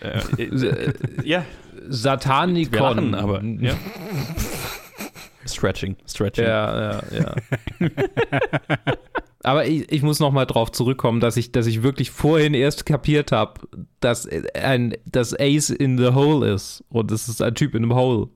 Speaker 3: Äh, äh, ja,
Speaker 4: Satanikon.
Speaker 3: wir lachen, aber ja. Stretching, Stretching.
Speaker 4: Ja, ja, ja. Aber ich, ich muss noch mal drauf zurückkommen, dass ich, dass ich wirklich vorhin erst kapiert habe, dass ein dass Ace in the hole ist und es ist ein Typ in einem Hole.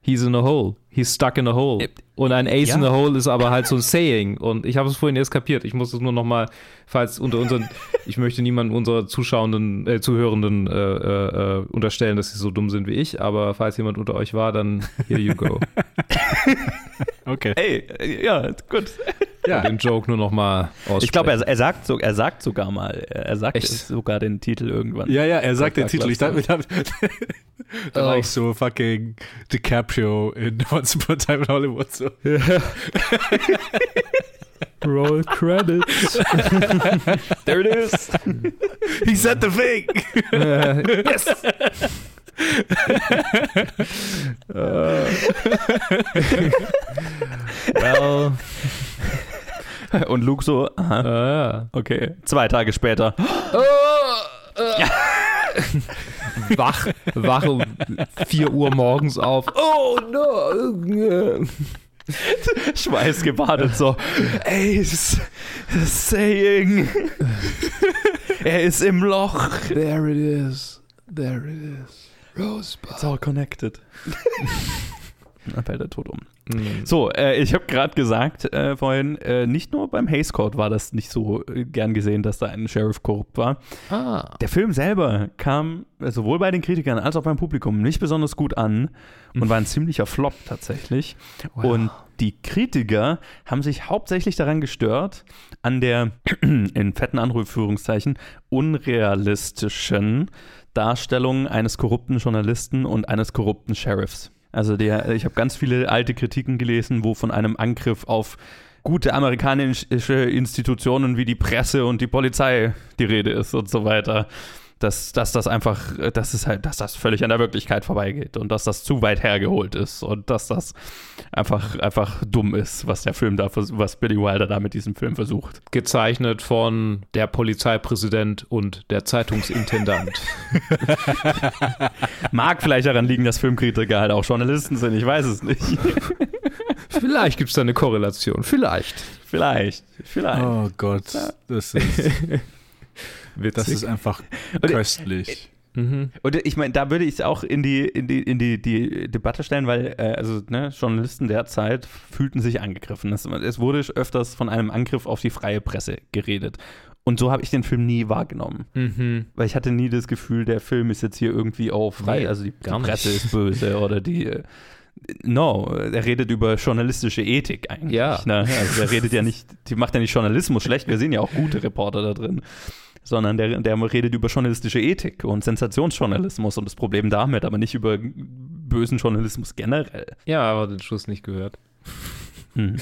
Speaker 4: He's in a hole. He's stuck in a hole.
Speaker 3: Äh,
Speaker 4: Und ein Ace
Speaker 3: ja.
Speaker 4: in the hole ist aber halt so ein Saying. Und ich habe es vorhin erst kapiert. Ich muss es nur noch mal, falls unter unseren, ich möchte niemanden unserer Zuschauenden, äh, Zuhörenden äh, äh, äh, unterstellen, dass sie so dumm sind wie ich. Aber falls jemand unter euch war, dann here you go.
Speaker 5: Okay.
Speaker 3: Ey, ja, gut.
Speaker 5: Ja.
Speaker 4: Den Joke nur noch mal aussprechen.
Speaker 3: Ich glaube, er, er, sagt so, er sagt sogar mal, er sagt
Speaker 4: Echt?
Speaker 3: sogar den Titel irgendwann.
Speaker 5: Ja, ja, er sagt den Titel. Ich dachte, da, da war
Speaker 4: Oh.
Speaker 5: ich so fucking DiCaprio in Once Upon a Time in Hollywood. So.
Speaker 4: Roll Credits.
Speaker 3: There it is.
Speaker 5: He said the thing!
Speaker 4: yes. well,
Speaker 3: Und Luke so, aha,
Speaker 4: äh,
Speaker 3: okay. Zwei Tage später.
Speaker 4: wach, wach um 4 Uhr morgens auf. Oh no.
Speaker 3: Schweißgebadet so. Ace, saying. er ist im Loch.
Speaker 4: There it is. There it is. Rosebud.
Speaker 3: It's all connected. Dann fällt er tot um.
Speaker 4: Mhm.
Speaker 3: So, äh, ich habe gerade gesagt äh, vorhin, äh, nicht nur beim Haze Code war das nicht so äh, gern gesehen, dass da ein Sheriff korrupt war.
Speaker 4: Ah.
Speaker 3: Der Film selber kam äh, sowohl bei den Kritikern als auch beim Publikum nicht besonders gut an und war ein ziemlicher Flop tatsächlich.
Speaker 4: Wow.
Speaker 3: Und die Kritiker haben sich hauptsächlich daran gestört, an der, in fetten Anführungszeichen, unrealistischen Darstellung eines korrupten Journalisten und eines korrupten Sheriffs. Also der, ich habe ganz viele alte Kritiken gelesen, wo von einem Angriff auf gute amerikanische Institutionen wie die Presse und die Polizei die Rede ist und so weiter. Dass, dass das einfach, äh, dass es halt, dass das völlig an der Wirklichkeit vorbeigeht und dass das zu weit hergeholt ist und dass das einfach, einfach dumm ist, was der Film da, was Billy Wilder da mit diesem Film versucht.
Speaker 4: Gezeichnet von der Polizeipräsident und der Zeitungsintendant.
Speaker 3: Mag vielleicht daran liegen, dass Filmkritiker halt auch Journalisten sind, ich weiß es nicht.
Speaker 4: Vielleicht gibt es da eine Korrelation. Vielleicht.
Speaker 3: vielleicht, vielleicht.
Speaker 5: Oh Gott, das ist, das ist einfach köstlich.
Speaker 4: Mhm.
Speaker 3: Und ich meine, da würde ich es auch in die, in die, in die, die Debatte stellen, weil äh, also ne, Journalisten der Zeit fühlten sich angegriffen. Es, es wurde öfters von einem Angriff auf die freie Presse geredet. Und so habe ich den Film nie wahrgenommen.
Speaker 4: Mhm.
Speaker 3: Weil ich hatte nie das Gefühl, der Film ist jetzt hier irgendwie oh, frei,
Speaker 4: Nee,
Speaker 3: also die, die. Presse ist böse oder die. äh, No, er redet über journalistische Ethik eigentlich.
Speaker 4: Ja.
Speaker 3: Ne? Also er redet ja nicht, die macht ja nicht Journalismus schlecht, wir sehen ja auch gute Reporter da drin. Sondern der, der redet über journalistische Ethik und Sensationsjournalismus und das Problem damit, aber nicht über bösen Journalismus generell.
Speaker 4: Ja, aber den Schluss nicht gehört.
Speaker 3: Hm.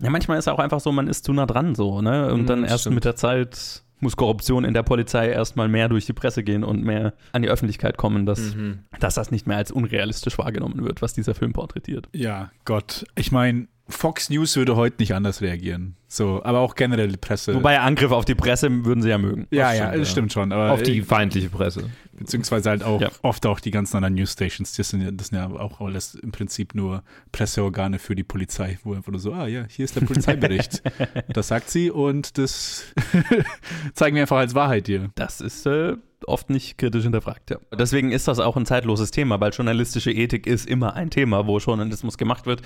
Speaker 3: Ja, manchmal ist es auch einfach so, man ist zu nah dran so, ne? Und
Speaker 4: Mhm,
Speaker 3: dann
Speaker 4: das
Speaker 3: erst
Speaker 4: stimmt.
Speaker 3: mit der Zeit muss Korruption in der Polizei erstmal mehr durch die Presse gehen und mehr an die Öffentlichkeit kommen, dass,
Speaker 4: Mhm.
Speaker 3: dass das nicht mehr als unrealistisch wahrgenommen wird, was dieser Film porträtiert.
Speaker 5: Ja, Gott. Ich meine, Fox News würde heute nicht anders reagieren. So, aber auch generell die Presse.
Speaker 3: Wobei Angriffe auf die Presse würden sie ja mögen.
Speaker 5: ja,
Speaker 4: das
Speaker 5: ja,
Speaker 4: stimmt,
Speaker 5: das
Speaker 4: ja.
Speaker 5: stimmt schon. Aber
Speaker 4: Auf die feindliche Presse.
Speaker 5: beziehungsweise halt auch
Speaker 3: Ja.
Speaker 5: oft auch die ganzen anderen Newsstations, das sind, ja, das sind ja auch alles im Prinzip nur Presseorgane für die Polizei, wo einfach nur so, ah ja, hier ist der Polizeibericht. das sagt sie und das zeigen wir einfach als Wahrheit hier.
Speaker 3: Das ist äh, oft nicht kritisch hinterfragt, ja. Deswegen ist das auch ein zeitloses Thema, weil journalistische Ethik ist immer ein Thema, wo Journalismus gemacht wird.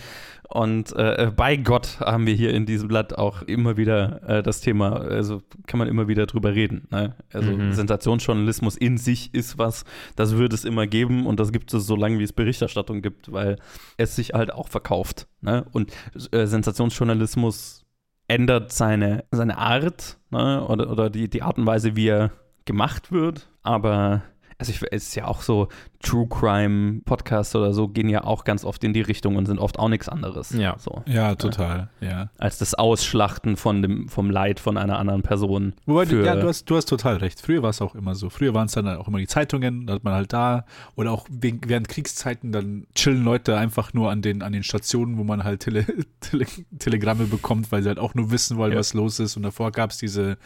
Speaker 3: Und äh, bei Gott haben wir hier in diesem Blatt auch immer wieder äh, das Thema, also kann man immer wieder drüber reden. Ne? Also
Speaker 4: Mhm.
Speaker 3: Sensationsjournalismus in sich ist was, das wird es immer geben und das gibt es so lange, wie es Berichterstattung gibt, weil es sich halt auch verkauft. Ne? Und äh, Sensationsjournalismus ändert seine, seine Art ne? oder, oder die, die Art und Weise, wie er gemacht wird, aber also ich, es ist ja auch so, True Crime Podcasts oder so gehen ja auch ganz oft in die Richtung und sind oft auch nichts anderes.
Speaker 4: Ja.
Speaker 3: So,
Speaker 5: Ja, total, ja.
Speaker 3: als das Ausschlachten von dem, vom Leid von einer anderen Person.
Speaker 5: Wobei, ja, du hast, du hast total recht. Früher war es auch immer so. Früher waren es dann auch immer die Zeitungen, da hat man halt da oder auch wegen, während Kriegszeiten, dann chillen Leute einfach nur an den, an den Stationen, wo man halt Tele, Tele, Telegramme bekommt, weil sie halt auch nur wissen wollen,
Speaker 3: Ja.
Speaker 5: was los ist. Und davor gab es diese,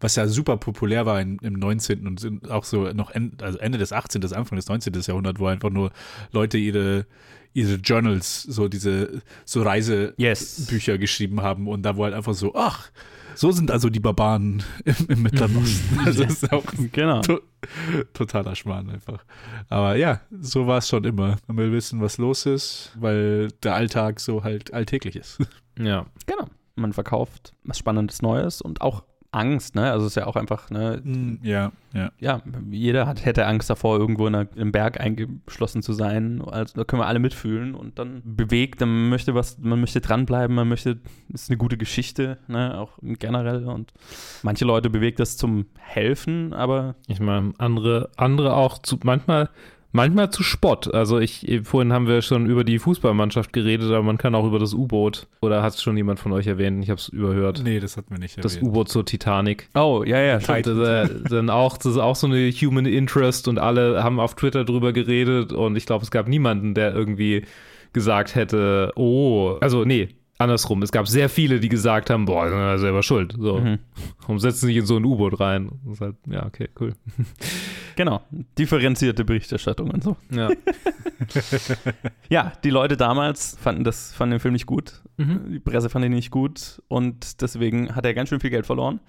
Speaker 5: was ja super populär war in, im 19. und auch so noch Ende, also Ende des 18., des Anfang des 19. Jahrhunderts, wo einfach nur Leute ihre, ihre Journals, so diese, so Reise,
Speaker 3: Yes.
Speaker 5: Geschrieben haben und da wo halt einfach so, ach, so sind also die Barbaren im, im Mittleren Osten. Also das ist auch
Speaker 3: Genau.
Speaker 5: to totaler Schmarrn einfach. Aber ja, so war es schon immer. Man will wissen, was los ist, weil der Alltag so halt alltäglich ist.
Speaker 4: Ja.
Speaker 3: Genau. Man verkauft was Spannendes Neues und auch Angst, ne? Also es ist ja auch einfach, ne?
Speaker 5: Ja, ja.
Speaker 3: Ja, jeder hat, hätte Angst davor, irgendwo in einer, im Berg eingeschlossen zu sein. Also da können wir alle mitfühlen und dann bewegt, man möchte was, man möchte dranbleiben, man möchte, ist eine gute Geschichte, ne? Auch generell. Und manche Leute bewegt das zum Helfen, aber
Speaker 4: Ich meine, andere, andere auch zu, manchmal, manchmal zu Spott. Also ich, vorhin haben wir schon über die Fußballmannschaft geredet, aber man kann auch über das U-Boot. Oder hat es schon jemand von euch erwähnt? Ich habe es überhört.
Speaker 5: Nee, das hatten wir nicht
Speaker 4: Das
Speaker 5: erwähnt.
Speaker 4: U-Boot zur Titanic.
Speaker 3: oh, ja, ja, stimmt.
Speaker 4: das, äh, dann auch, das ist auch so eine Human Interest und alle haben auf Twitter drüber geredet und ich glaube, es gab niemanden, der irgendwie gesagt hätte, oh, also nee, andersrum. Es gab sehr viele, die gesagt haben, boah, sind wir selber schuld. So,
Speaker 3: Mhm.
Speaker 4: warum setzen sie sich in so ein U-Boot rein? Halt, ja, okay, cool.
Speaker 3: Genau, differenzierte Berichterstattung und so.
Speaker 4: Ja.
Speaker 3: Ja, die Leute damals fanden das, fanden den Film nicht gut.
Speaker 4: Mhm.
Speaker 3: Die Presse fand ihn nicht gut und deswegen hat er ganz schön viel Geld verloren.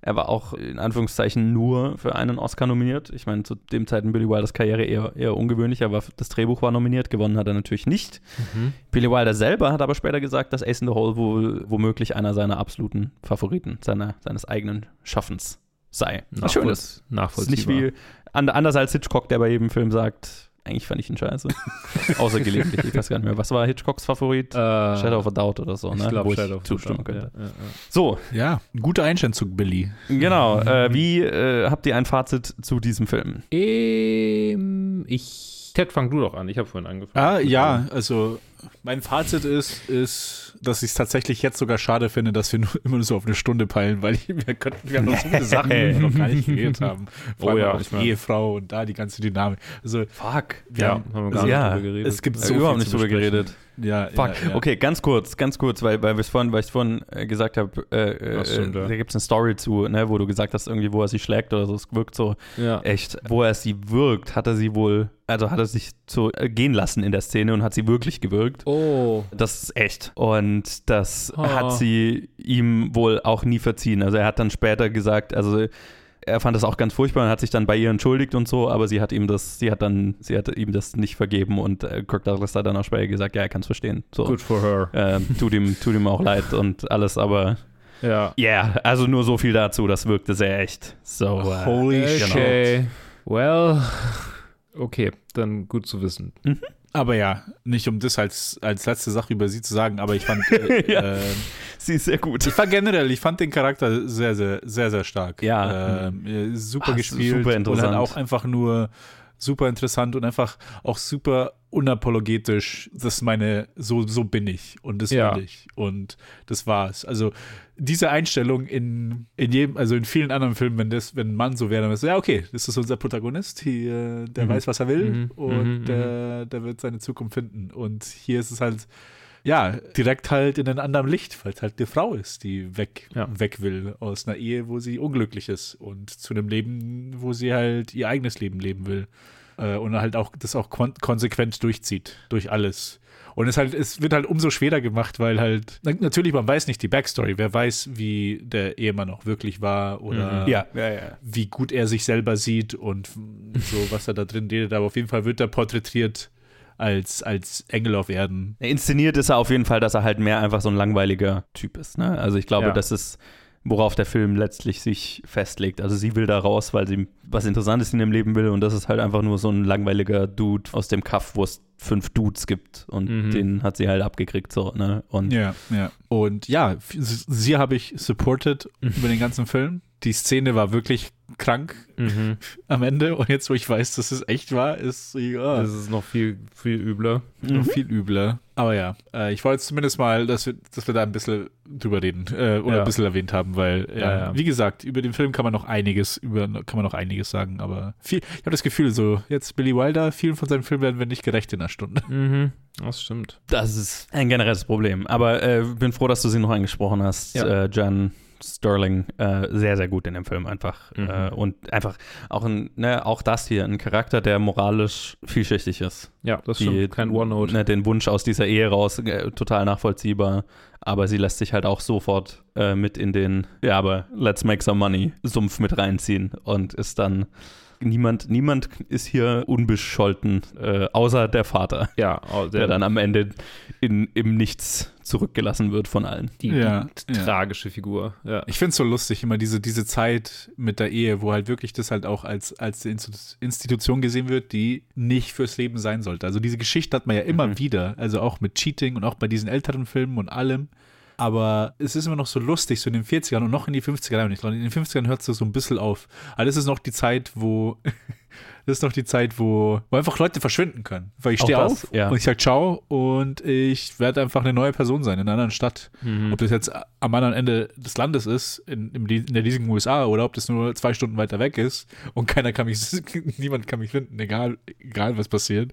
Speaker 3: Er war auch in Anführungszeichen nur für einen Oscar nominiert. Ich meine, zu dem Zeiten Billy Wilders Karriere eher, eher ungewöhnlich, aber das Drehbuch war nominiert, gewonnen hat er natürlich nicht.
Speaker 4: Mhm.
Speaker 3: Billy Wilder selber hat aber später gesagt, dass Ace in the Hole wohl womöglich einer seiner absoluten Favoriten seiner, seines eigenen Schaffens sei. Was schön ist. Es ist
Speaker 4: Nachvollziehbar.
Speaker 3: nicht wie an, anders als Hitchcock, der bei jedem Film sagt, eigentlich fand ich ihn scheiße. Außer gelegentlich, ich weiß gar nicht mehr. Was war Hitchcocks Favorit?
Speaker 4: äh,
Speaker 3: Shadow of a Doubt oder so, ne?
Speaker 4: ich glaube, Shadow of
Speaker 3: zustimmen
Speaker 4: Doubt,
Speaker 3: könnte.
Speaker 4: ja, ja, ja.
Speaker 3: So,
Speaker 5: Ja, ein guter Einschätzung, Billy.
Speaker 3: genau. Äh, wie äh, habt ihr ein Fazit zu diesem Film?
Speaker 4: Ähm, ich. Ted, fang du doch an. Ich habe vorhin angefangen.
Speaker 5: Ah, ja, also mein Fazit ist, ist, dass ich es tatsächlich jetzt sogar schade finde, dass wir nur, immer nur so auf eine Stunde peilen, weil wir könnten wir haben noch so viele Sachen, wir noch gar nicht geredet haben. Vor
Speaker 4: Oh ja, ich mein-
Speaker 5: Ehefrau und da die ganze Dynamik. Also,
Speaker 3: Fuck.
Speaker 4: Ja, haben wir gar nicht
Speaker 3: ja,
Speaker 4: drüber geredet.
Speaker 5: es gibt so
Speaker 3: überhaupt
Speaker 5: viel
Speaker 3: nicht drüber geredet.
Speaker 5: Ja,
Speaker 3: Fuck.
Speaker 5: Ja, ja.
Speaker 3: Okay, ganz kurz, ganz kurz, weil, weil, wir's vorhin, weil ich vorhin äh, gesagt habe, äh, äh,
Speaker 4: Ach, stimmt, ja.
Speaker 3: da gibt es eine Story zu, ne, wo du gesagt hast, irgendwie, wo er sie schlägt oder so. Es wirkt so
Speaker 4: ja.
Speaker 3: echt. Wo er sie wirkt, hat er sie wohl, also hat er sich so äh, gehen lassen in der Szene und hat sie wirklich gewirkt.
Speaker 4: Oh.
Speaker 3: Das ist echt. Und das
Speaker 4: Oh.
Speaker 3: hat sie ihm wohl auch nie verziehen. Also er hat dann später gesagt, also er fand das auch ganz furchtbar und hat sich dann bei ihr entschuldigt und so, aber sie hat ihm das, sie hat dann, sie hat ihm das nicht vergeben und äh, Kirk Douglas hat dann auch später gesagt, ja, er kann es verstehen. So.
Speaker 4: Good for her.
Speaker 3: Ähm, tut, ihm, tut ihm auch leid und alles, aber
Speaker 4: Ja.
Speaker 3: ja, also nur so viel dazu, das wirkte sehr echt. So, äh,
Speaker 5: Holy shit.
Speaker 4: Okay. Well. Okay, dann gut zu wissen.
Speaker 5: Aber ja, nicht um das als, als letzte Sache über sie zu sagen, aber ich fand, äh,
Speaker 3: Ja.
Speaker 5: äh,
Speaker 3: sie ist sehr gut.
Speaker 5: ich fand generell, ich fand den Charakter sehr, sehr, sehr, sehr stark.
Speaker 3: Ja.
Speaker 5: Ähm, äh, super
Speaker 3: Ah,
Speaker 5: gespielt
Speaker 3: super
Speaker 5: und
Speaker 3: interessant.
Speaker 5: halt auch einfach nur super interessant und einfach auch super unapologetisch. Das ist meine, so, so bin ich und das
Speaker 4: Ja.
Speaker 5: will ich und das war's. Also diese Einstellung in, in jedem, also in vielen anderen Filmen, wenn das, wenn ein Mann so wäre, dann ist so, ja, okay, das ist unser Protagonist, hier, der
Speaker 3: Mhm.
Speaker 5: weiß, was er will
Speaker 4: Mhm.
Speaker 5: und
Speaker 4: Mhm.
Speaker 5: der, der wird seine Zukunft finden. Und hier ist es halt, ja, direkt halt in einem anderen Licht, weil es halt eine Frau ist, die weg,
Speaker 4: Ja.
Speaker 5: weg will aus einer Ehe, wo sie unglücklich ist und zu einem Leben, wo sie halt ihr eigenes Leben leben will. Äh, und halt auch das auch kon konsequent durchzieht, durch alles. Und es halt, es wird halt umso schwerer gemacht, weil halt, na, natürlich, man weiß nicht die Backstory, wer weiß, wie der Ehemann auch wirklich war oder
Speaker 3: ja, ja, ja.
Speaker 5: wie gut er sich selber sieht und so, was er da drin redet. Aber auf jeden Fall wird er porträtiert als, als Engel auf Erden.
Speaker 3: Inszeniert ist er auf jeden Fall, dass er halt mehr einfach so ein langweiliger Typ ist. Ne? Also ich glaube,
Speaker 4: Ja.
Speaker 3: das ist, worauf der Film letztlich sich festlegt. Also sie will da raus, weil sie was Interessantes in ihrem Leben will und das ist halt einfach nur so ein langweiliger Dude aus dem Kaff, wo es fünf Dudes gibt und
Speaker 4: Mhm.
Speaker 3: den hat sie halt abgekriegt so, ne? Und
Speaker 5: Ja, ja. Und ja, sie habe ich supported über den ganzen Film. Die Szene war wirklich krank
Speaker 4: Mhm.
Speaker 5: am Ende und jetzt, wo ich weiß, dass es echt war, ist sie ja,
Speaker 4: Das ist noch viel, viel übler.
Speaker 5: noch viel übler. Aber ja, äh, ich wollte zumindest mal, dass wir, dass wir da ein bisschen drüber reden äh, oder
Speaker 4: Ja.
Speaker 5: ein bisschen erwähnt haben, weil ja,
Speaker 4: Ja, ja.
Speaker 5: wie gesagt, über den Film kann man noch einiges, über kann man noch einiges sagen, aber viel, ich habe das Gefühl, so jetzt Billy Wilder, vielen von seinen Filmen werden wir nicht gerecht in einer Stunde.
Speaker 4: Mhm. Das stimmt.
Speaker 3: das ist ein generelles Problem. Aber äh, bin froh, dass du sie noch angesprochen hast,
Speaker 4: Ja.
Speaker 3: äh, Jan Sterling. Äh, sehr, sehr gut in dem Film einfach.
Speaker 4: Mhm.
Speaker 3: Äh, und einfach auch, ein, ne, auch das hier, ein Charakter, der moralisch vielschichtig ist.
Speaker 4: Ja, das
Speaker 3: die,
Speaker 4: stimmt. Kein OneNote.
Speaker 3: Ne, den Wunsch aus dieser Ehe raus, äh, total nachvollziehbar. Aber sie lässt sich halt auch sofort äh, mit in den, ja, aber let's make some money Sumpf mit reinziehen und ist dann. Niemand, niemand ist hier unbescholten, äh, außer der Vater,
Speaker 4: Ja, oh,
Speaker 3: der dann am Ende in, im Nichts zurückgelassen wird von allen.
Speaker 4: die,
Speaker 5: Ja,
Speaker 4: die
Speaker 5: ja.
Speaker 4: tragische Figur. Ja.
Speaker 5: Ich finde es so lustig, immer diese, diese Zeit mit der Ehe, wo halt wirklich das halt auch als, als Institution gesehen wird, die nicht fürs Leben sein sollte. Also diese Geschichte hat man ja immer
Speaker 3: Mhm.
Speaker 5: wieder, also auch mit Cheating und auch bei diesen älteren Filmen und allem. Aber es ist immer noch so lustig, so in den 40ern und noch in die 50er rein. Ich glaube, in den 50ern hört es so ein bisschen auf. Aber das ist noch die Zeit, wo das ist noch die Zeit, wo, wo einfach Leute verschwinden können. Weil ich stehe auf
Speaker 3: ja.
Speaker 5: und ich sage Ciao und ich werde einfach eine neue Person sein in einer anderen Stadt.
Speaker 4: Mhm.
Speaker 5: Ob das jetzt am anderen Ende des Landes ist, in, in der riesigen USA, oder ob das nur zwei Stunden weiter weg ist und keiner kann mich, niemand kann mich finden, egal, egal was passiert.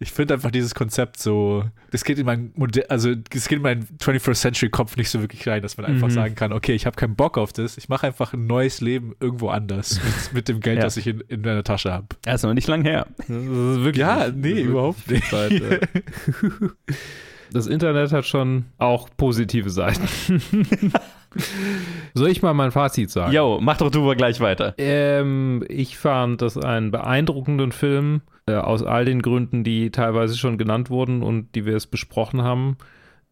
Speaker 5: Ich finde einfach dieses Konzept so, das geht in mein, Mode- also das geht in meinen 21st Century Kopf nicht so wirklich rein, dass man einfach
Speaker 4: Mhm.
Speaker 5: sagen kann, okay, ich habe keinen Bock auf das, ich mache einfach ein neues Leben irgendwo anders mit, mit dem Geld,
Speaker 3: Ja.
Speaker 5: das ich in, in meiner Tasche habe.
Speaker 3: Er ist noch nicht lang her.
Speaker 4: Das ist wirklich
Speaker 5: Ja, nee, überhaupt nicht.
Speaker 4: Zeit, ja. Das Internet hat schon auch positive Seiten. Soll ich mal mein Fazit sagen?
Speaker 3: Jo, mach doch du mal gleich weiter.
Speaker 4: Ähm, ich fand das einen beeindruckenden Film, äh, aus all den Gründen, die teilweise schon genannt wurden und die wir es besprochen haben.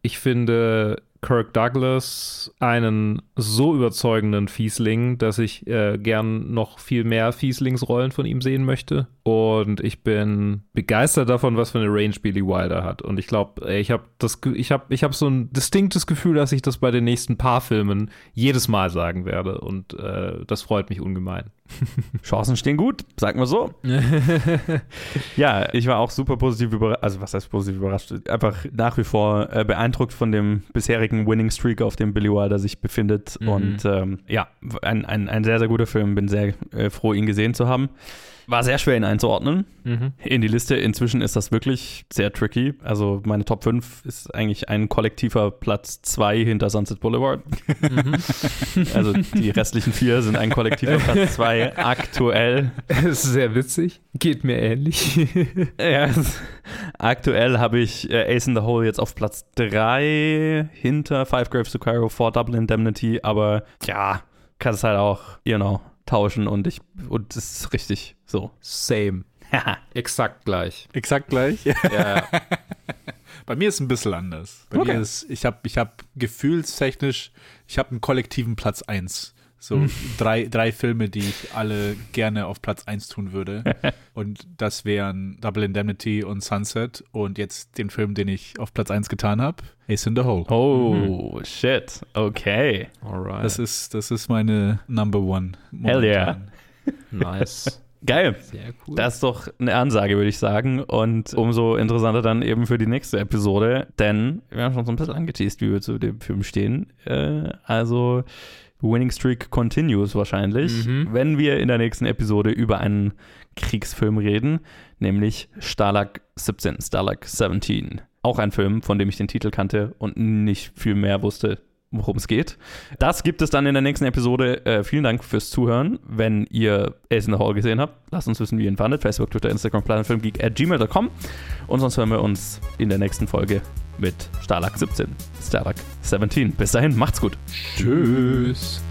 Speaker 4: Ich finde Kirk Douglas einen so überzeugenden Fiesling, dass ich äh, gern noch viel mehr Fieslingsrollen von ihm sehen möchte. Und ich bin begeistert davon, was für eine Range Billy Wilder hat. Und ich glaube, ich habe das, ich habe, ich habe so ein distinktes Gefühl, dass ich das bei den nächsten paar Filmen jedes Mal sagen werde. Und äh, das freut mich ungemein.
Speaker 3: Chancen stehen gut, sag mal so. ja, ich war auch super positiv überrascht, also was heißt positiv überrascht? Einfach nach wie vor äh, beeindruckt von dem bisherigen Winning Streak, auf dem Billy Wilder sich befindet. Mhm. Und ähm, ja, ein, ein, ein sehr, sehr guter Film. Bin sehr äh, froh, ihn gesehen zu haben. War sehr schwer, ihn einzuordnen mhm. in die Liste. Inzwischen ist das wirklich sehr tricky. Also meine Top 5 ist eigentlich ein kollektiver Platz 2 hinter Sunset Boulevard. Mhm. also die restlichen vier sind ein kollektiver Platz 2 aktuell.
Speaker 4: Das ist sehr witzig. Geht mir ähnlich.
Speaker 3: ja, aktuell habe ich äh, Ace in the Hole jetzt auf Platz 3 hinter Five Graves to Cairo vor Double Indemnity. Aber ja, kann es halt auch, you know tauschen und ich und es ist richtig so.
Speaker 4: Same. Exakt gleich.
Speaker 5: Exakt gleich? Ja. Bei mir ist es ein bisschen anders. Bei okay. mir ist, ich habe ich hab gefühlstechnisch, ich habe einen kollektiven Platz 1. So mhm. drei, drei Filme, die ich alle gerne auf Platz 1 tun würde. und das wären Double Indemnity und Sunset. Und jetzt den Film, den ich auf Platz 1 getan habe, Ace in the Hole.
Speaker 3: Oh, mhm. shit. Okay.
Speaker 5: Alright. Das ist, das ist meine Number One.
Speaker 3: Momentan. Hell yeah.
Speaker 4: nice.
Speaker 3: Geil. Sehr cool. Das ist doch eine Ansage, würde ich sagen. Und umso interessanter dann eben für die nächste Episode, denn wir haben schon so ein bisschen angeteased, wie wir zu dem Film stehen. Äh, also Winning Streak continues wahrscheinlich, mhm. wenn wir in der nächsten Episode über einen Kriegsfilm reden, nämlich Stalag 17, Stalag 17. Auch ein Film, von dem ich den Titel kannte und nicht viel mehr wusste, worum es geht. Das gibt es dann in der nächsten Episode. Äh, vielen Dank fürs Zuhören. Wenn ihr Ace in the Hall gesehen habt, lasst uns wissen, wie ihr ihn fandet. Facebook, Twitter, Instagram, planetfilmgeek at gmail.com. Und sonst hören wir uns in der nächsten Folge mit Stalag 17. Stalag 17. Bis dahin, macht's gut.
Speaker 4: Tschüss.